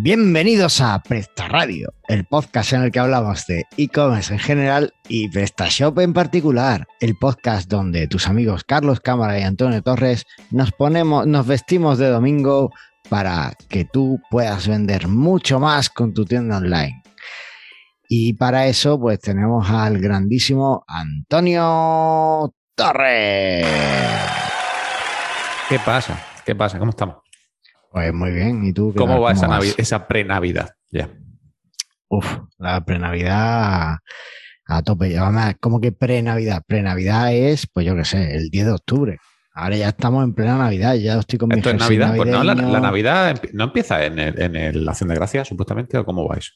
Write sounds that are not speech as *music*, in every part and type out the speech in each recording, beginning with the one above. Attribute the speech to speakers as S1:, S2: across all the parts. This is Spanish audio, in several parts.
S1: Bienvenidos a Presta Radio, el podcast en el que hablamos de e-commerce en general y PrestaShop en particular, el podcast donde tus amigos Carlos Cámara y Antonio Torres nos ponemos, nos vestimos de domingo para que tú puedas vender mucho más con tu tienda online. Y para eso, pues tenemos al grandísimo Antonio Torres.
S2: ¿Qué pasa? ¿Qué pasa? ¿Cómo estamos?
S1: Pues muy bien. ¿Y tú? qué
S2: ¿Cómo
S1: tal?
S2: va esa, pre-Navidad? Ya.
S1: Uf, la pre-Navidad a tope. Además, como que pre-Navidad. Pre-Navidad es, pues yo qué sé, el 10 de octubre. Ahora ya estamos en plena Navidad. Ya estoy con mi
S2: ¿Esto es Navidad? Pues no, la, Navidad no empieza en el, en el Acción de Gracias, supuestamente, ¿o cómo va eso?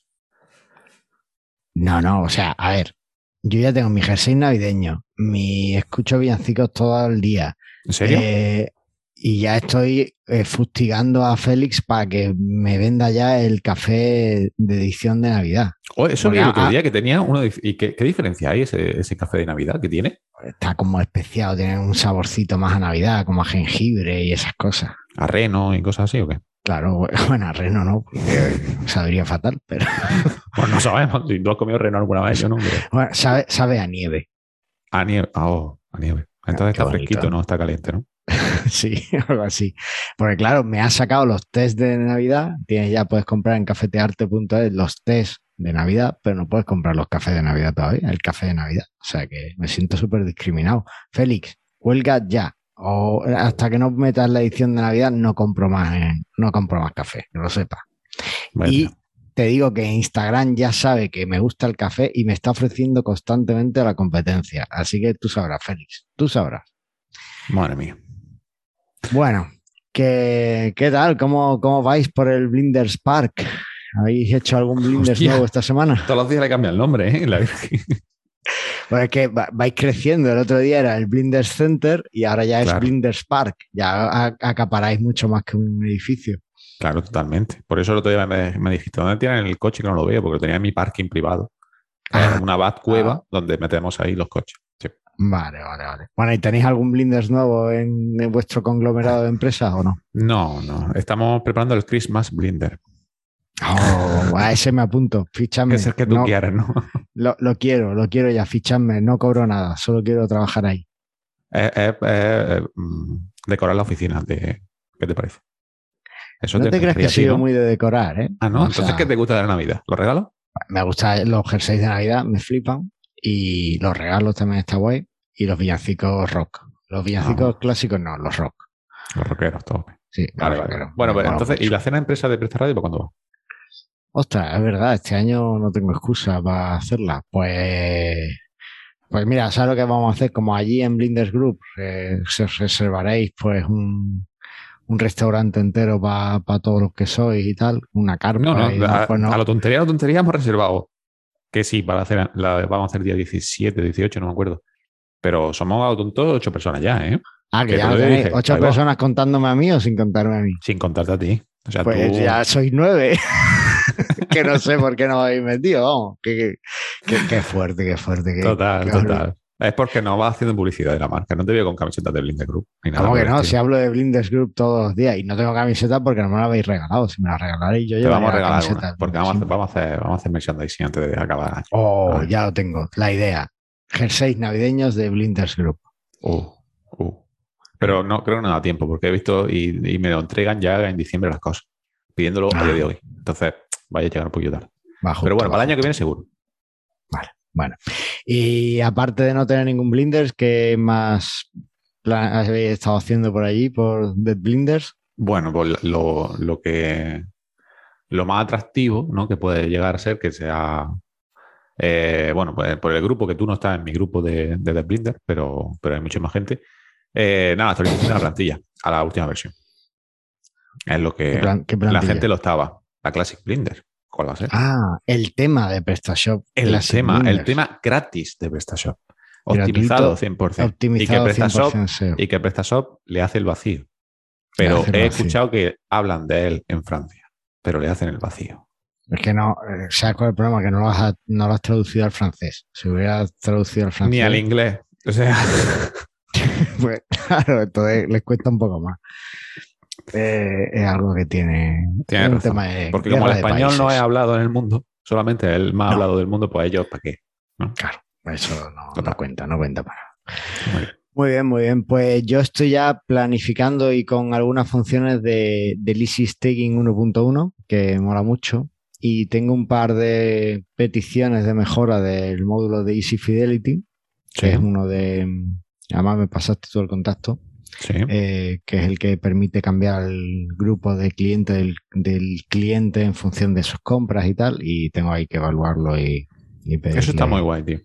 S1: No, no, o sea, a ver. Yo ya tengo mi jersey navideño. Mi escucho villancicos todo el día.
S2: ¿En serio?
S1: Eh, y ya estoy eh, fustigando a Félix para que me venda ya el café de edición de Navidad.
S2: Oh, eso vi el otro día que tenía uno. ¿Y qué, qué diferencia hay ese, ese café de Navidad que tiene?
S1: Está como especiado, tiene un saborcito más a Navidad, como a jengibre y esas cosas.
S2: ¿A reno y cosas así o qué?
S1: Claro, *laughs* bueno, a Reno no, porque sabría fatal, pero *laughs*
S2: Pues no sabemos. Si tú has comido reno alguna vez, yo no. *laughs*
S1: bueno, sabe, sabe a nieve.
S2: A nieve. Ah, oh, a nieve. Entonces está
S1: bonito.
S2: fresquito, no está caliente, ¿no? *laughs*
S1: Sí, algo así. Porque claro, me ha sacado los test de Navidad. Tienes ya, puedes comprar en cafetearte.es los test de Navidad, pero no puedes comprar los cafés de Navidad todavía, el café de Navidad. O sea que me siento súper discriminado. Félix, huelga ya. O hasta que no metas la edición de Navidad, no compro más, en- no compro más café, que lo sepas.
S2: Vaya.
S1: Y te digo que Instagram ya sabe que me gusta el café y me está ofreciendo constantemente la competencia. Así que tú sabrás, Félix, tú sabrás.
S2: Madre mía.
S1: Bueno, ¿qué, qué tal? ¿Cómo, ¿Cómo vais por el Blinders Park? ¿Habéis hecho algún Blinders
S2: Hostia.
S1: nuevo esta semana?
S2: Todos los días le cambia el nombre, ¿eh? La.
S1: Pues es que va- vais creciendo. El otro día era el Blinders Center y ahora ya es
S2: Claro.
S1: Blinders Park. Ya acaparáis mucho más que un edificio.
S2: Claro, totalmente. Por eso el otro día me, me dijiste, ¿dónde tienen el coche que no lo veo? Porque lo tenía en mi parking privado.
S1: Ah.
S2: Una bat cueva donde metemos ahí los coches. Sí.
S1: Vale, vale, vale. Bueno, ¿y tenéis algún Blinders nuevo en, en vuestro conglomerado de empresas o no?
S2: No, no. Estamos preparando el Christmas Blinder.
S1: Oh, a ese me apunto.
S2: Que
S1: Fichadme. *laughs*
S2: es el que tú
S1: No,
S2: quieras, ¿no?
S1: Lo, lo quiero, lo quiero ya. Fichadme. No cobro nada. Solo quiero trabajar ahí.
S2: Es, es- es, mm, decorar la oficina. De, ¿Qué te parece? Eso
S1: No te que
S2: gustaría a ti,
S1: soy
S2: ¿no?
S1: muy de decorar, ¿eh?
S2: Ah, no.
S1: O
S2: Entonces,
S1: sea,
S2: ¿qué te gusta de la Navidad? ¿Los regalos?
S1: Me gustan los jerseys de Navidad, me flipan. Y los regalos también está guay. Y los villancicos rock. Los villancicos
S2: Ah.
S1: clásicos no, los rock.
S2: Los rockeros, todo.
S1: Sí,
S2: Vale, vale.
S1: rockeros.
S2: Bueno,
S1: Me
S2: pues entonces, ¿y la cena empresa de Presta Radio para cuándo va?
S1: Ostras, es verdad, este año no tengo excusa para hacerla. Pues, pues mira, ¿sabes lo que vamos a hacer? Como allí en Blinders Group, eh, se reservaréis pues un, un restaurante entero para todos los que sois y tal, una carpa.
S2: No, no.
S1: y
S2: A,
S1: pues no.
S2: a lo tontería, a lo tontería hemos reservado. Que sí, para hacer la, vamos a hacer día 17, 18, no me acuerdo. Pero somos a lo tonto ocho personas ya, ¿eh?
S1: Ah, que
S2: que
S1: ya
S2: te
S1: lo
S2: lo
S1: tenéis.
S2: dije,
S1: Ocho personas contándome a mí o sin contarme a mí.
S2: Sin contarte a ti. O sea,
S1: Pues
S2: tú...
S1: ya sois nueve. *laughs* que no sé por qué no habéis metido, vamos. Qué, qué, qué- qué fuerte, qué fuerte. qué-
S2: Total, total. Es porque no vas haciendo publicidad de la marca. No te veo con camisetas de Blinder Group. Ni nada
S1: ¿Cómo
S2: por
S1: que no? Si hablo de Blinders Group todos los días y no tengo camiseta porque no me la habéis regalado. Si me la regalaréis yo llevaría
S2: vamos a
S1: la
S2: regalar una. Porque vamos a, hacer,
S1: Blinders.
S2: vamos, a hacer, vamos a hacer merchandising antes de acabar el año.
S1: Oh,
S2: Ah.
S1: ya lo tengo. La idea. Jerseys navideños de Blinders Group.
S2: Uh, uh. Pero no creo que no da tiempo porque he visto y, y me lo entregan ya en diciembre las cosas. Pidiéndolo a día de hoy. Entonces, vaya a llegar un poquito tarde.
S1: Bajo.
S2: Pero bueno, para el año que viene seguro.
S1: Bueno. Y aparte de no tener ningún Blinders, ¿qué más plan- habéis estado haciendo por allí, por Dead Blinders?
S2: Bueno, pues lo, lo que lo más atractivo, ¿no? Que puede llegar a ser que sea eh, bueno, pues por el grupo que tú no estás en mi grupo de, de The Blinder, pero, pero hay mucha más gente. Eh, nada, actualización de la plantilla a la última versión. Es lo que
S1: ¿Qué plan- qué
S2: la gente lo estaba. La Classic Blinder.
S1: Ah, el tema de PrestaShop.
S2: el tema, el tema gratis de PrestaShop.
S1: Gratuito,
S2: Optimizado 100%.
S1: Optimizado
S2: y que PrestaShop
S1: 100% SEO.
S2: y que PrestaShop le hace el vacío. Pero he escuchado que hablan de él en Francia, pero le hacen el vacío.
S1: Es que no, eh, ¿sabes cuál es el problema? Que no lo, has, no lo has traducido al francés. Si hubieras traducido al francés.
S2: Ni al inglés. O sea, *laughs*
S1: Pues claro, entonces les cuesta un poco más. Eh, es algo que tiene,
S2: tiene
S1: un
S2: razón.
S1: tema de
S2: Porque como el
S1: de
S2: español no es hablado en el mundo, solamente el más
S1: No.
S2: hablado del mundo, pues ellos, ¿para qué?
S1: Claro, eso no, no cuenta, no cuenta para.
S2: Muy bien.
S1: Muy bien, muy bien. Pues yo estoy ya planificando y con algunas funciones de, del Easy Staking 1.1, que mola mucho. Y tengo un par de peticiones de mejora del módulo de Easy Fidelity, que
S2: Sí,
S1: es uno de. Además, me pasaste todo el contacto,
S2: sí.
S1: eh, que es el que permite cambiar el grupo de cliente del, del cliente en función de sus compras y tal. Y tengo ahí que evaluarlo y, y
S2: Eso está muy guay, tío.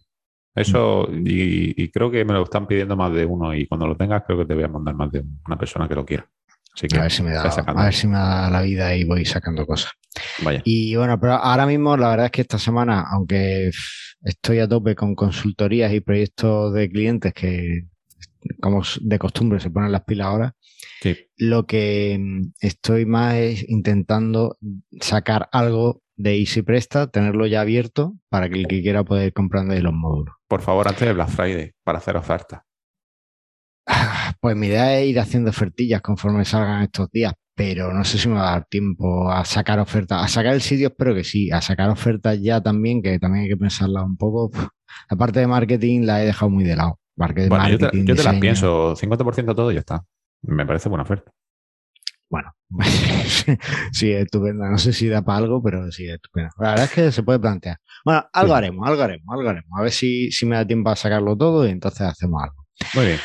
S2: Eso, y, y creo que me lo están pidiendo más de uno y cuando lo tengas creo que te voy a mandar más de una persona que lo quiera. Así que
S1: A ver si me da, a ver si me da la vida y voy sacando cosas.
S2: Vaya.
S1: Y bueno, pero ahora mismo la verdad es que esta semana, aunque estoy a tope con consultorías y proyectos de clientes que, como de costumbre, se ponen las pilas ahora,
S2: Sí.
S1: lo que mm, estoy más es intentando sacar algo de Easy Presta, tenerlo ya abierto para que el que quiera poder ir comprando ahí los módulos.
S2: Por favor, antes de Black Friday, para hacer ofertas.
S1: Ah, Pues mi idea es ir haciendo ofertillas conforme salgan estos días, pero no sé si me va a dar tiempo a sacar ofertas. A sacar el sitio espero que sí, a sacar ofertas ya también, que también hay que pensarlas un poco. La parte de marketing la he dejado muy de lado.
S2: Bueno, yo te,
S1: marketing,
S2: yo te las pienso, 50% todo y ya está. Me parece buena oferta.
S1: Bueno, *laughs* sí, estupenda. No sé si da para algo, pero sí, estupenda. La verdad es que se puede plantear. Bueno, algo
S2: Sí.
S1: haremos, algo haremos, algo haremos. A ver si, si me da tiempo a sacarlo todo y entonces hacemos algo.
S2: Muy bien.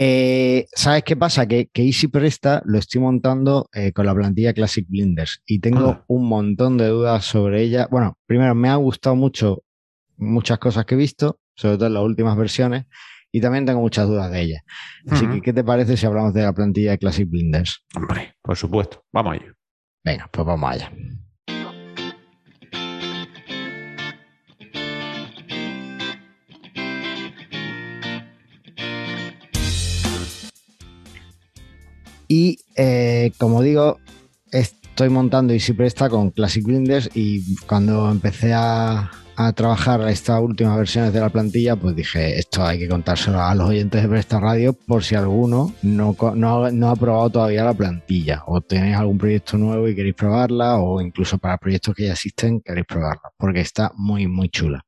S1: Eh, ¿Sabes qué pasa? Que, que Easy Presta lo estoy montando eh, con la plantilla Classic Blinders y tengo
S2: Ah.
S1: un montón de dudas sobre ella. Bueno, primero me han gustado mucho muchas cosas que he visto, sobre todo en las últimas versiones, y también tengo muchas dudas de ella. Así que, ¿qué te parece si hablamos de la plantilla de Classic Blinders?
S2: Hombre, por supuesto. Vamos a ello.
S1: Venga, pues vamos allá. Y eh, como digo, estoy montando Easy Presta con Classic Blinders y cuando empecé a, a trabajar estas últimas versiones de la plantilla, pues dije, esto hay que contárselo a los oyentes de Presta Radio por si alguno no, no, ha probado todavía la plantilla o tenéis algún proyecto nuevo y queréis probarla o incluso para proyectos que ya existen queréis probarla, porque está muy, muy chula.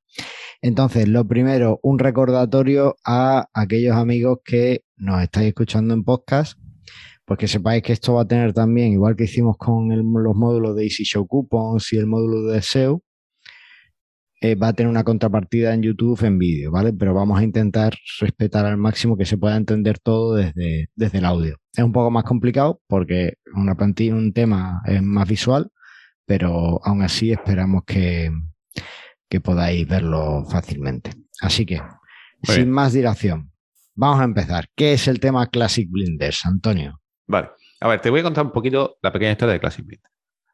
S1: Entonces, lo primero, un recordatorio a aquellos amigos que nos estáis escuchando en podcast, pues que sepáis que esto va a tener también, igual que hicimos con los módulos de Easy Show Coupons y el módulo de SEO, eh, va a tener una contrapartida en YouTube en vídeo, ¿vale? Pero vamos a intentar respetar al máximo que se pueda entender todo desde, desde el audio. Es un poco más complicado porque una plantilla, un tema es más visual, pero aún así esperamos que, que podáis verlo fácilmente. Así que, sin
S2: bien.
S1: más dilación, vamos a empezar. ¿Qué es el tema Classic Blinders, Antonio?
S2: Vale. A ver, te voy a contar un poquito la pequeña historia de Classic Blind.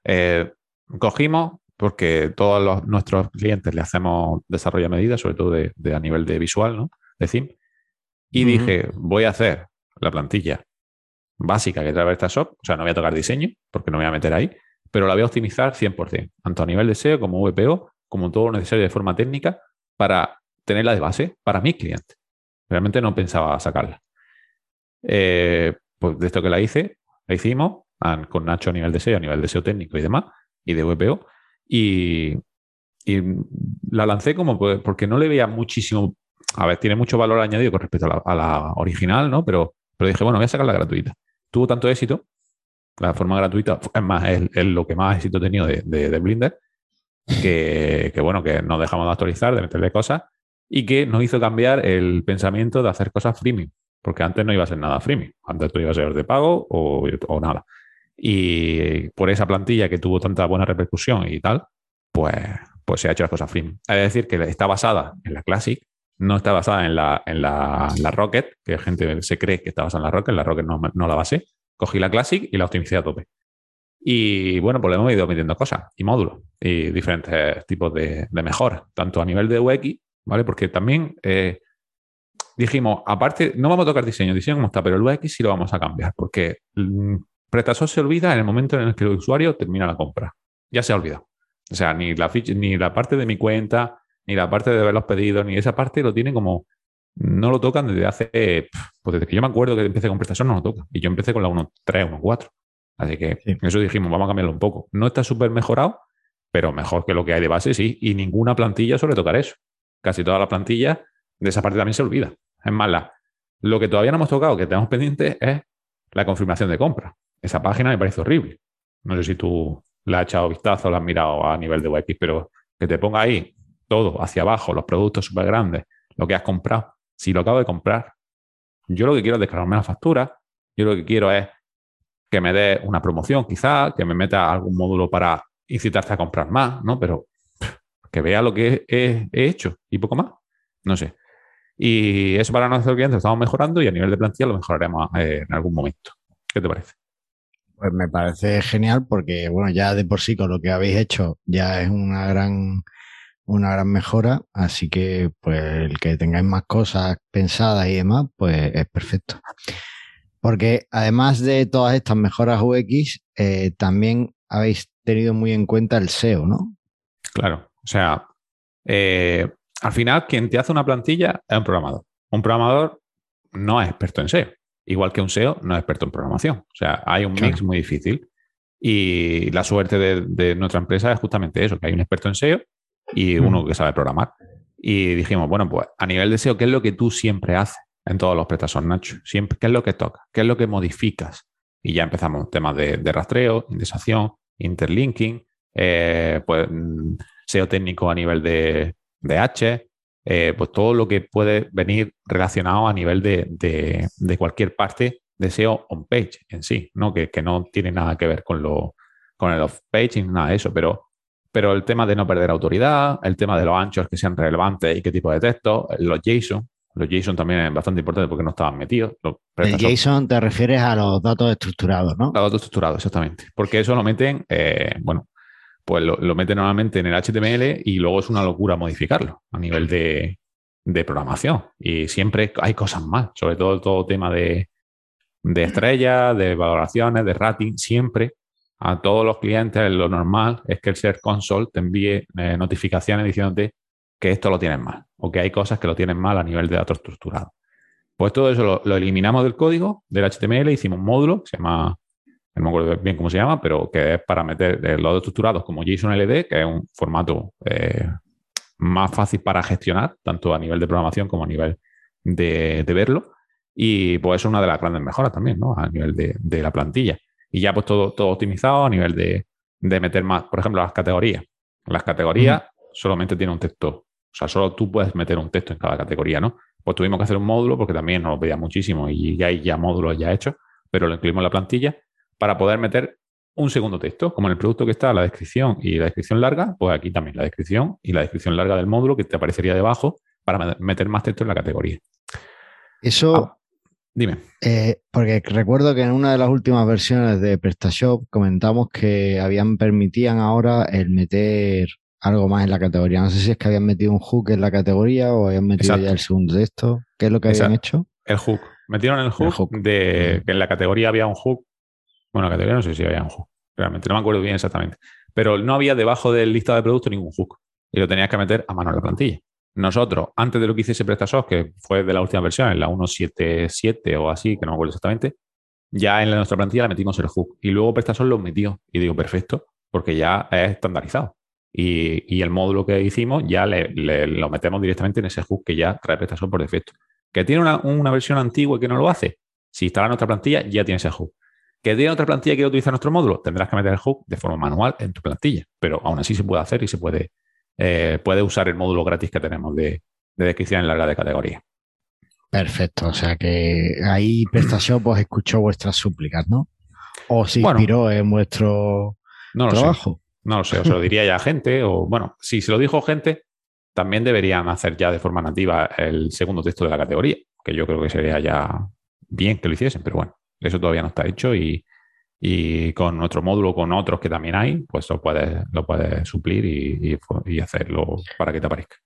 S2: Eh, cogimos, porque todos los- nuestros clientes le hacemos desarrollo a medida, sobre todo de, de a nivel de visual, ¿no? De theme. Y dije, voy a hacer la plantilla básica que trae PrestaShop, o sea, no voy a tocar diseño, porque no me voy a meter ahí, pero la voy a optimizar 100%, tanto a nivel de SEO como VPO, como todo lo necesario de forma técnica para tenerla de base para mis clientes. Realmente no pensaba sacarla. Eh, pues de esto que la hice, la hicimos con Nacho a nivel de SEO, a nivel de SEO técnico y demás, y de VPO, y, la lancé como pues, porque no le veía muchísimo, a ver, tiene mucho valor añadido con respecto a la, la original, ¿no? Pero, pero dije, bueno, voy a sacarla gratuita. Tuvo tanto éxito, la forma gratuita, es más, es, lo que más éxito he tenido de, de, de Blinder, que, bueno, que nos dejamos de actualizar, de meterle cosas, y que nos hizo cambiar el pensamiento de hacer cosas freemium, porque antes no iba a ser nada freemium, antes tú ibas a ser de pago o nada. Y por esa plantilla que tuvo tanta buena repercusión y tal, pues, pues se ha hecho las cosas freemium. Es decir, que está basada en la Classic, no está basada en la, en la, la Rocket, que gente se cree que está basada en la Rocket, la Rocket no, no la basé. Cogí la Classic y la optimicé a tope. Y bueno, pues le hemos ido metiendo cosas y módulos y diferentes tipos de, de tanto a nivel de UX, ¿vale? Porque también eh, dijimos, aparte, no vamos a tocar diseño, diseño como está, pero el UX sí lo vamos a cambiar, porque mm, PrestaShop se olvida en el momento en el que el usuario termina la compra. Ya se ha olvidado. O sea, ni la, ficha, ni la parte de mi cuenta, ni la parte de ver los pedidos, ni esa parte lo tiene como. No lo tocan desde hace. Pues desde que yo me acuerdo que empecé con PrestaShop no lo toca. Y yo empecé con la 1.3, 1.4. Así que eso dijimos, vamos a cambiarlo un poco. No está súper mejorado, pero mejor que lo que hay de base, sí. Y ninguna plantilla suele tocar eso. Casi toda la plantilla de esa parte también se olvida. Es más, la, lo que todavía no hemos tocado, que tenemos pendiente, es la confirmación de compra. Esa página me parece horrible. No sé si tú la has echado vistazo la has mirado a nivel de UX, pero que te ponga ahí todo hacia abajo, los productos súper grandes, lo que has comprado. Si lo acabo de comprar, yo lo que quiero es descargarme la factura, yo lo que quiero es que me dé una promoción quizá, que me meta algún módulo para incitarte a comprar más, ¿no? Pero que vea lo que he, hecho y poco más. No sé. Y eso para nuestros clientes lo estamos mejorando y a nivel de plantilla lo mejoraremos eh, en algún momento. ¿Qué te parece?
S1: Pues me parece genial porque, bueno, ya de por sí con lo que habéis hecho ya es una gran, una gran mejora. Así que, pues, el que tengáis más cosas pensadas y demás, pues es perfecto. Porque además de todas estas mejoras UX, eh, también habéis tenido muy en cuenta el SEO, ¿no?
S2: Claro. O sea, eh, al final, quien te hace una plantilla es un programador. Un programador no es experto en SEO. Igual que un SEO no es experto en programación. O sea, hay un mix muy difícil. Y la suerte de, nuestra empresa es justamente eso, que hay un experto en SEO y mm. uno que sabe programar. Y dijimos, bueno, pues a nivel de SEO, ¿qué es lo que tú siempre haces en todos los prestadores, Nacho? Siempre, ¿Qué es lo que toca? ¿Qué es lo que modificas? Y ya empezamos temas de, rastreo, indexación, interlinking, eh, pues mm, SEO técnico a nivel de, de H, eh, pues todo lo que puede venir relacionado a nivel de, cualquier parte de SEO on-page en sí, ¿no? Que, no tiene nada que ver con, lo, con el off-page ni nada de eso, pero, pero el tema de no perder autoridad, el tema de los anchos que sean relevantes y qué tipo de texto, los JSON, los JSON también es bastante importante porque no estaban metidos.
S1: el JSON te refieres a los datos estructurados, ¿no?
S2: Los datos estructurados, exactamente. Porque eso lo meten, eh, bueno, pues lo, mete normalmente en el HTML y luego es una locura modificarlo a nivel de, programación. Y siempre hay cosas más, sobre todo todo tema de, estrellas, de valoraciones, de rating, siempre a todos los clientes lo normal es que el Search Console te envíe eh, notificaciones diciéndote que esto lo tienes mal o que hay cosas que lo tienen mal a nivel de datos estructurados. Pues todo eso lo, lo eliminamos del código del HTML, hicimos un módulo se llama no me acuerdo bien cómo se llama, pero que es para meter los datos estructurados como JSON-LD, que es un formato eh, más fácil para gestionar, tanto a nivel de programación como a nivel de, verlo. Y pues es una de las grandes mejoras también, ¿no? A nivel de, la plantilla. Y ya pues todo, todo optimizado a nivel de, meter más, por ejemplo, las categorías. Las categorías solamente tienen un texto. O sea, solo tú puedes meter un texto en cada categoría, ¿no? Pues tuvimos que hacer un módulo porque también nos lo pedía muchísimo y ya hay ya módulos ya hechos, pero lo incluimos en la plantilla para poder meter un segundo texto, como en el producto que está la descripción y la descripción larga, pues aquí también la descripción y la descripción larga del módulo que te aparecería debajo para meter más texto en la categoría.
S1: Eso, ah, dime. Eh, porque recuerdo que en una de las últimas versiones de PrestaShop comentamos que habían permitían ahora el meter algo más en la categoría. No sé si es que habían metido un hook en la categoría o habían metido ya el segundo texto. ¿Qué es lo que habían hecho?
S2: El hook. Metieron el hook, de que en la categoría había un hook bueno, categoría no sé si había un hook. Realmente no me acuerdo bien exactamente. Pero no había debajo del listado de productos ningún hook. Y lo tenías que meter a mano en la plantilla. Nosotros, antes de lo que hiciese PrestaShop, que fue de la última versión, en la 1.7.7 o así, que no me acuerdo exactamente, ya en nuestra plantilla le metimos el hook. Y luego PrestaShop lo metió. Y digo, perfecto, porque ya es estandarizado. Y, el módulo que hicimos ya lo metemos directamente en ese hook que ya trae PrestaShop por defecto. ¿Que tiene una, una versión antigua que no lo hace? Si instala nuestra plantilla, ya tiene ese hook. ¿Que tiene otra plantilla que quiere utilizar nuestro módulo? Tendrás que meter el hook de forma manual en tu plantilla, pero aún así se puede hacer y se puede, eh, puede usar el módulo gratis que tenemos de, descripción en larga de categoría.
S1: Perfecto, o sea que ahí PrestaShop pues escuchó vuestras súplicas, ¿no? O se inspiró en vuestro
S2: no
S1: trabajo.
S2: No lo sé, o se lo diría ya a gente, o bueno, si se lo dijo gente, también deberían hacer ya de forma nativa el segundo texto de la categoría, que yo creo que sería ya bien que lo hiciesen, pero bueno. Eso todavía no está hecho y, con nuestro módulo, con otros que también hay, pues lo puedes, lo puedes suplir y, hacerlo para que te aparezca.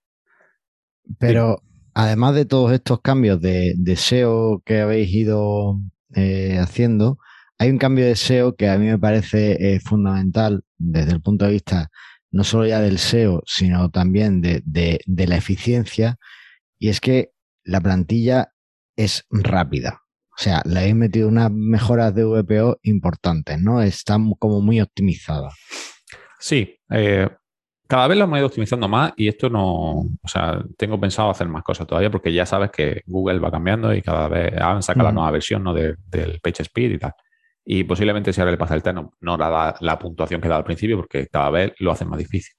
S1: Pero además de todos estos cambios de, SEO que habéis ido eh, haciendo, hay un cambio de SEO que a mí me parece eh, fundamental desde el punto de vista no solo ya del SEO, sino también de, de la eficiencia, y es que la plantilla es rápida. O sea, le habéis metido unas mejoras de VPO importantes, ¿no? Están como muy optimizadas.
S2: Sí, eh, cada vez lo hemos ido optimizando más y esto no, o sea, tengo pensado hacer más cosas todavía porque ya sabes que Google va cambiando y cada vez han sacado la nueva versión ¿no? del PageSpeed y tal. Y posiblemente si ahora le pasa el test no, da la puntuación que da al principio porque cada vez lo hacen más difícil.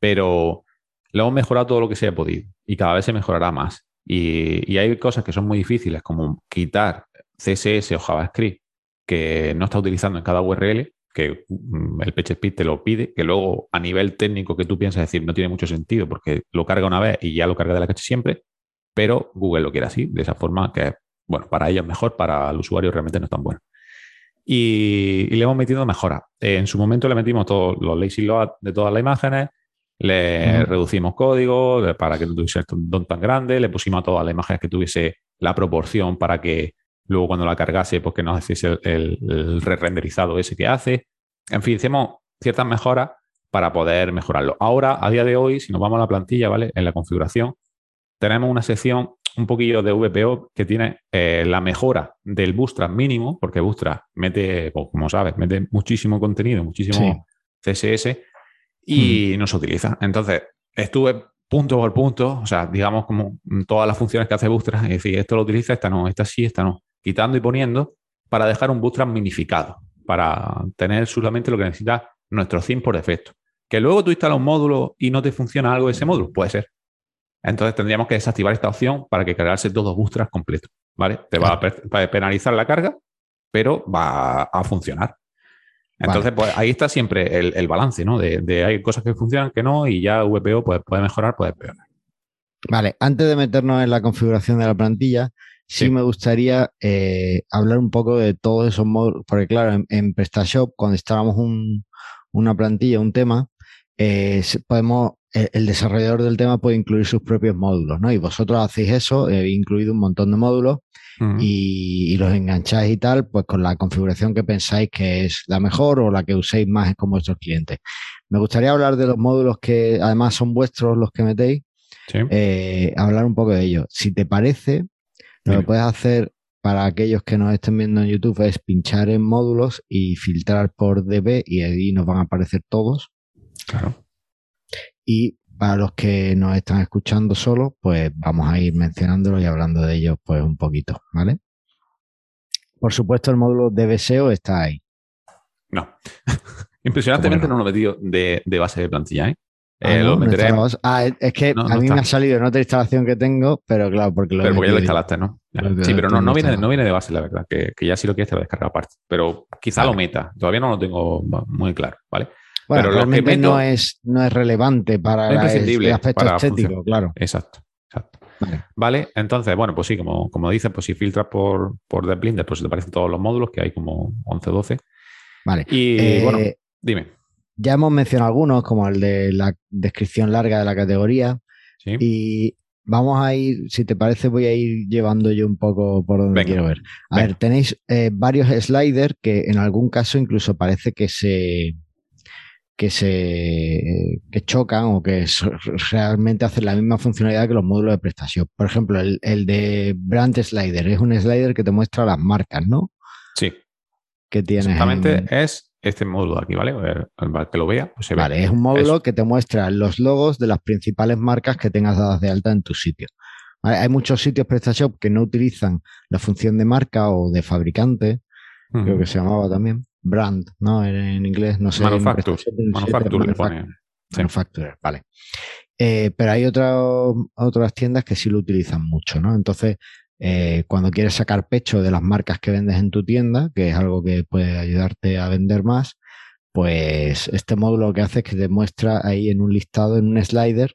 S2: Pero lo hemos mejorado todo lo que se haya podido y cada vez se mejorará más. Y, y hay cosas que son muy difíciles como quitar CSS o JavaScript que no está utilizando en cada URL, que mm, el PageSpeed te lo pide, que luego a nivel técnico que tú piensas decir no tiene mucho sentido porque lo carga una vez y ya lo carga de la caché siempre, pero Google lo quiere así, de esa forma que, bueno, para ellos mejor, para el usuario realmente no es tan bueno. Y, le hemos metido mejora. en su momento le metimos todos los lazy load de todas las imágenes, le reducimos código para que no tuviese un don tan grande, le pusimos a todas las imágenes que tuviese la proporción para que luego cuando la cargase, pues que nos hiciese el, el re-renderizado ese que hace. En fin, hicimos ciertas mejoras para poder mejorarlo. Ahora, a día de hoy, si nos vamos a la plantilla, ¿vale? En la configuración, tenemos una sección un poquillo de VPO que tiene eh, la mejora del Bootstrap mínimo, porque Bootstrap mete, pues, como sabes, mete muchísimo contenido, muchísimo CSS y no se utiliza. Entonces, estuve punto por punto, o sea, digamos como todas las funciones que hace Bootstrap, es decir, esto lo utiliza, esta no, esta sí, esta no quitando y poniendo para dejar un bootstrap minificado, para tener solamente lo que necesita nuestro theme por defecto. Que luego tú instalas un módulo y no te funciona algo de ese módulo, puede ser. Entonces tendríamos que desactivar esta opción para que cargarse todos bootstraps completos, ¿vale? Te va a penalizar la carga, pero va a funcionar. Entonces, pues ahí está siempre el, balance, ¿no? De, hay cosas que funcionan, que no, y ya VPO pues, puede mejorar, puede empeorar.
S1: Vale, antes de meternos en la configuración de la plantilla, sí, me gustaría eh, hablar un poco de todos esos módulos, porque claro, en, PrestaShop, cuando instalamos una plantilla, un tema, eh, podemos, el, desarrollador del tema puede incluir sus propios módulos, ¿no? Y vosotros hacéis eso, he incluido un montón de módulos y, los engancháis y tal, pues con la configuración que pensáis que es la mejor o la que uséis más con vuestros clientes. Me gustaría hablar de los módulos que además son vuestros los que metéis, eh, hablar un poco de ellos. Si te parece, lo que puedes hacer para aquellos que nos estén viendo en YouTube es pinchar en módulos y filtrar por DB y ahí nos van a aparecer todos.
S2: Claro.
S1: Y para los que nos están escuchando solo, pues vamos a ir mencionándolo y hablando de ellos pues un poquito, ¿vale? Por supuesto, el módulo de SEO está ahí.
S2: No. *laughs* Impresionantemente no? lo he metido de, de base de plantilla, ¿eh?
S1: Ah, eh, lo meteré. Ah, es que a mí me ha salido en otra instalación que tengo, pero claro, porque
S2: lo. Pero porque ya lo instalaste, ¿no? Sí, pero no, no, viene, no viene de base, la verdad, que, ya si lo quieres te lo descarga aparte. Pero quizá lo meta, todavía no lo tengo muy claro, ¿vale?
S1: Bueno, pero realmente no, es, no es relevante para el aspecto estético, claro.
S2: Exacto, exacto. Vale. entonces, bueno, pues sí, como, como dices, pues si filtras por, por The Blinder, pues te aparecen todos los módulos, que hay como 11 12.
S1: Vale.
S2: Y eh, bueno, dime.
S1: Ya hemos mencionado algunos, como el de la descripción larga de la categoría. Y vamos a ir, si te parece, voy a ir llevando yo un poco por donde quiero ver. A ver, tenéis eh, varios sliders que en algún caso incluso parece que se que se que chocan o que realmente hacen la misma funcionalidad que los módulos de prestación. Por ejemplo, el, el de Brand Slider es un slider que te muestra las marcas, ¿no?
S2: Sí.
S1: Que tienes.
S2: Exactamente, es este módulo aquí, ¿vale? Para que lo vea, pues se
S1: Vale, es un módulo que te muestra los logos de las principales marcas que tengas dadas de alta en tu sitio. Hay muchos sitios PrestaShop que no utilizan la función de marca o de fabricante, creo que se llamaba también, brand, ¿no? En, inglés, no sé.
S2: Manufacturer. Manufacturer,
S1: Manufacturer, vale. Eh, pero hay otras tiendas que sí lo utilizan mucho, ¿no? Entonces, eh, cuando quieres sacar pecho de las marcas que vendes en tu tienda, que es algo que puede ayudarte a vender más, pues este módulo lo que hace es que te muestra ahí en un listado, en un slider,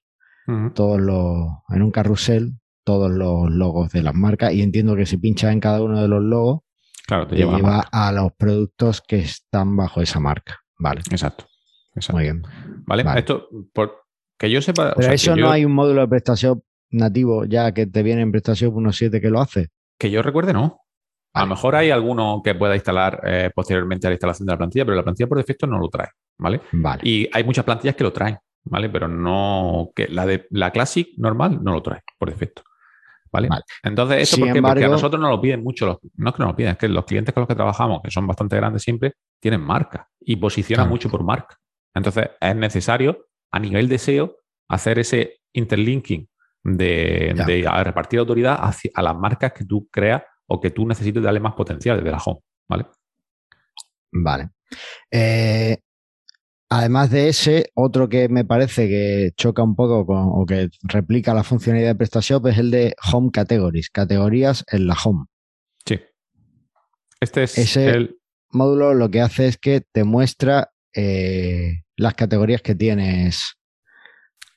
S1: todos los, en un carrusel, todos los logos de las marcas. Y entiendo que si pinchas en cada uno de los logos,
S2: claro, te,
S1: lleva, a los productos que están bajo esa marca. Vale.
S2: Exacto.
S1: Muy bien.
S2: Vale. Esto, por, que yo sepa.
S1: Pero eso no hay un módulo de prestación nativo ya que te viene en PrestaShop 1.7 que lo hace?
S2: Que yo recuerde, no. A lo mejor hay alguno que pueda instalar eh, posteriormente a la instalación de la plantilla, pero la plantilla por defecto no lo trae, ¿vale?
S1: Vale.
S2: Y hay muchas plantillas que lo traen, ¿vale? Pero no, que la de la Classic normal no lo trae por defecto. ¿Vale? Entonces, ¿esto por qué? Porque a nosotros nos lo piden mucho, los, no es que nos lo piden, es que los clientes con los que trabajamos, que son bastante grandes siempre, tienen marca y posicionan mucho por marca. Entonces, es necesario a nivel de SEO hacer ese interlinking de, repartir autoridad hacia, a las marcas que tú creas o que tú necesites darle más potencial desde la home, ¿vale?
S1: Vale. Eh, además de ese, otro que me parece que choca un poco con, o que replica la funcionalidad de PrestaShop es el de Home Categories, categorías en la Home.
S2: Sí. Este es
S1: ese el módulo lo que hace es que te muestra eh, las categorías que tienes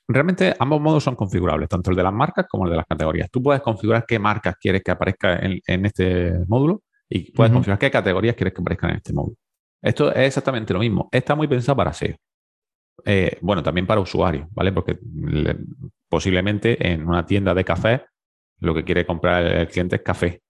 S2: realmente ambos modos son configurables, tanto el de las marcas como el de las categorías. Tú puedes configurar qué marcas quieres que aparezca en, este módulo y puedes configurar qué categorías quieres que aparezcan en este módulo. Esto es exactamente lo mismo. Está muy pensado para SEO. Eh, bueno, también para usuarios, ¿vale? Porque posiblemente en una tienda de café lo que quiere comprar el cliente es café.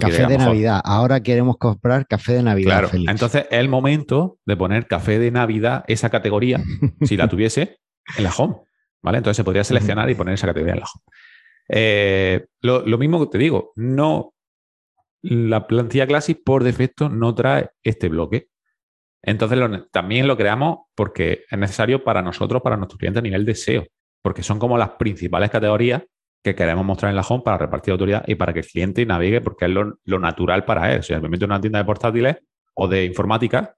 S1: café de Navidad. Ahora queremos comprar café de Navidad.
S2: Claro. Entonces es el momento de poner café de Navidad, esa categoría, si la *laughs* tuviese, en la home. ¿Vale? Entonces se podría seleccionar y poner esa categoría en la home. Eh, lo, mismo que te digo, no, la plantilla Classic por defecto no trae este bloque. Entonces también lo creamos porque es necesario para nosotros, para nuestros clientes a nivel de SEO, porque son como las principales categorías que queremos mostrar en la home para repartir autoridad y para que el cliente navegue porque es lo, natural para él. O sea, me meto en una tienda de portátiles o de informática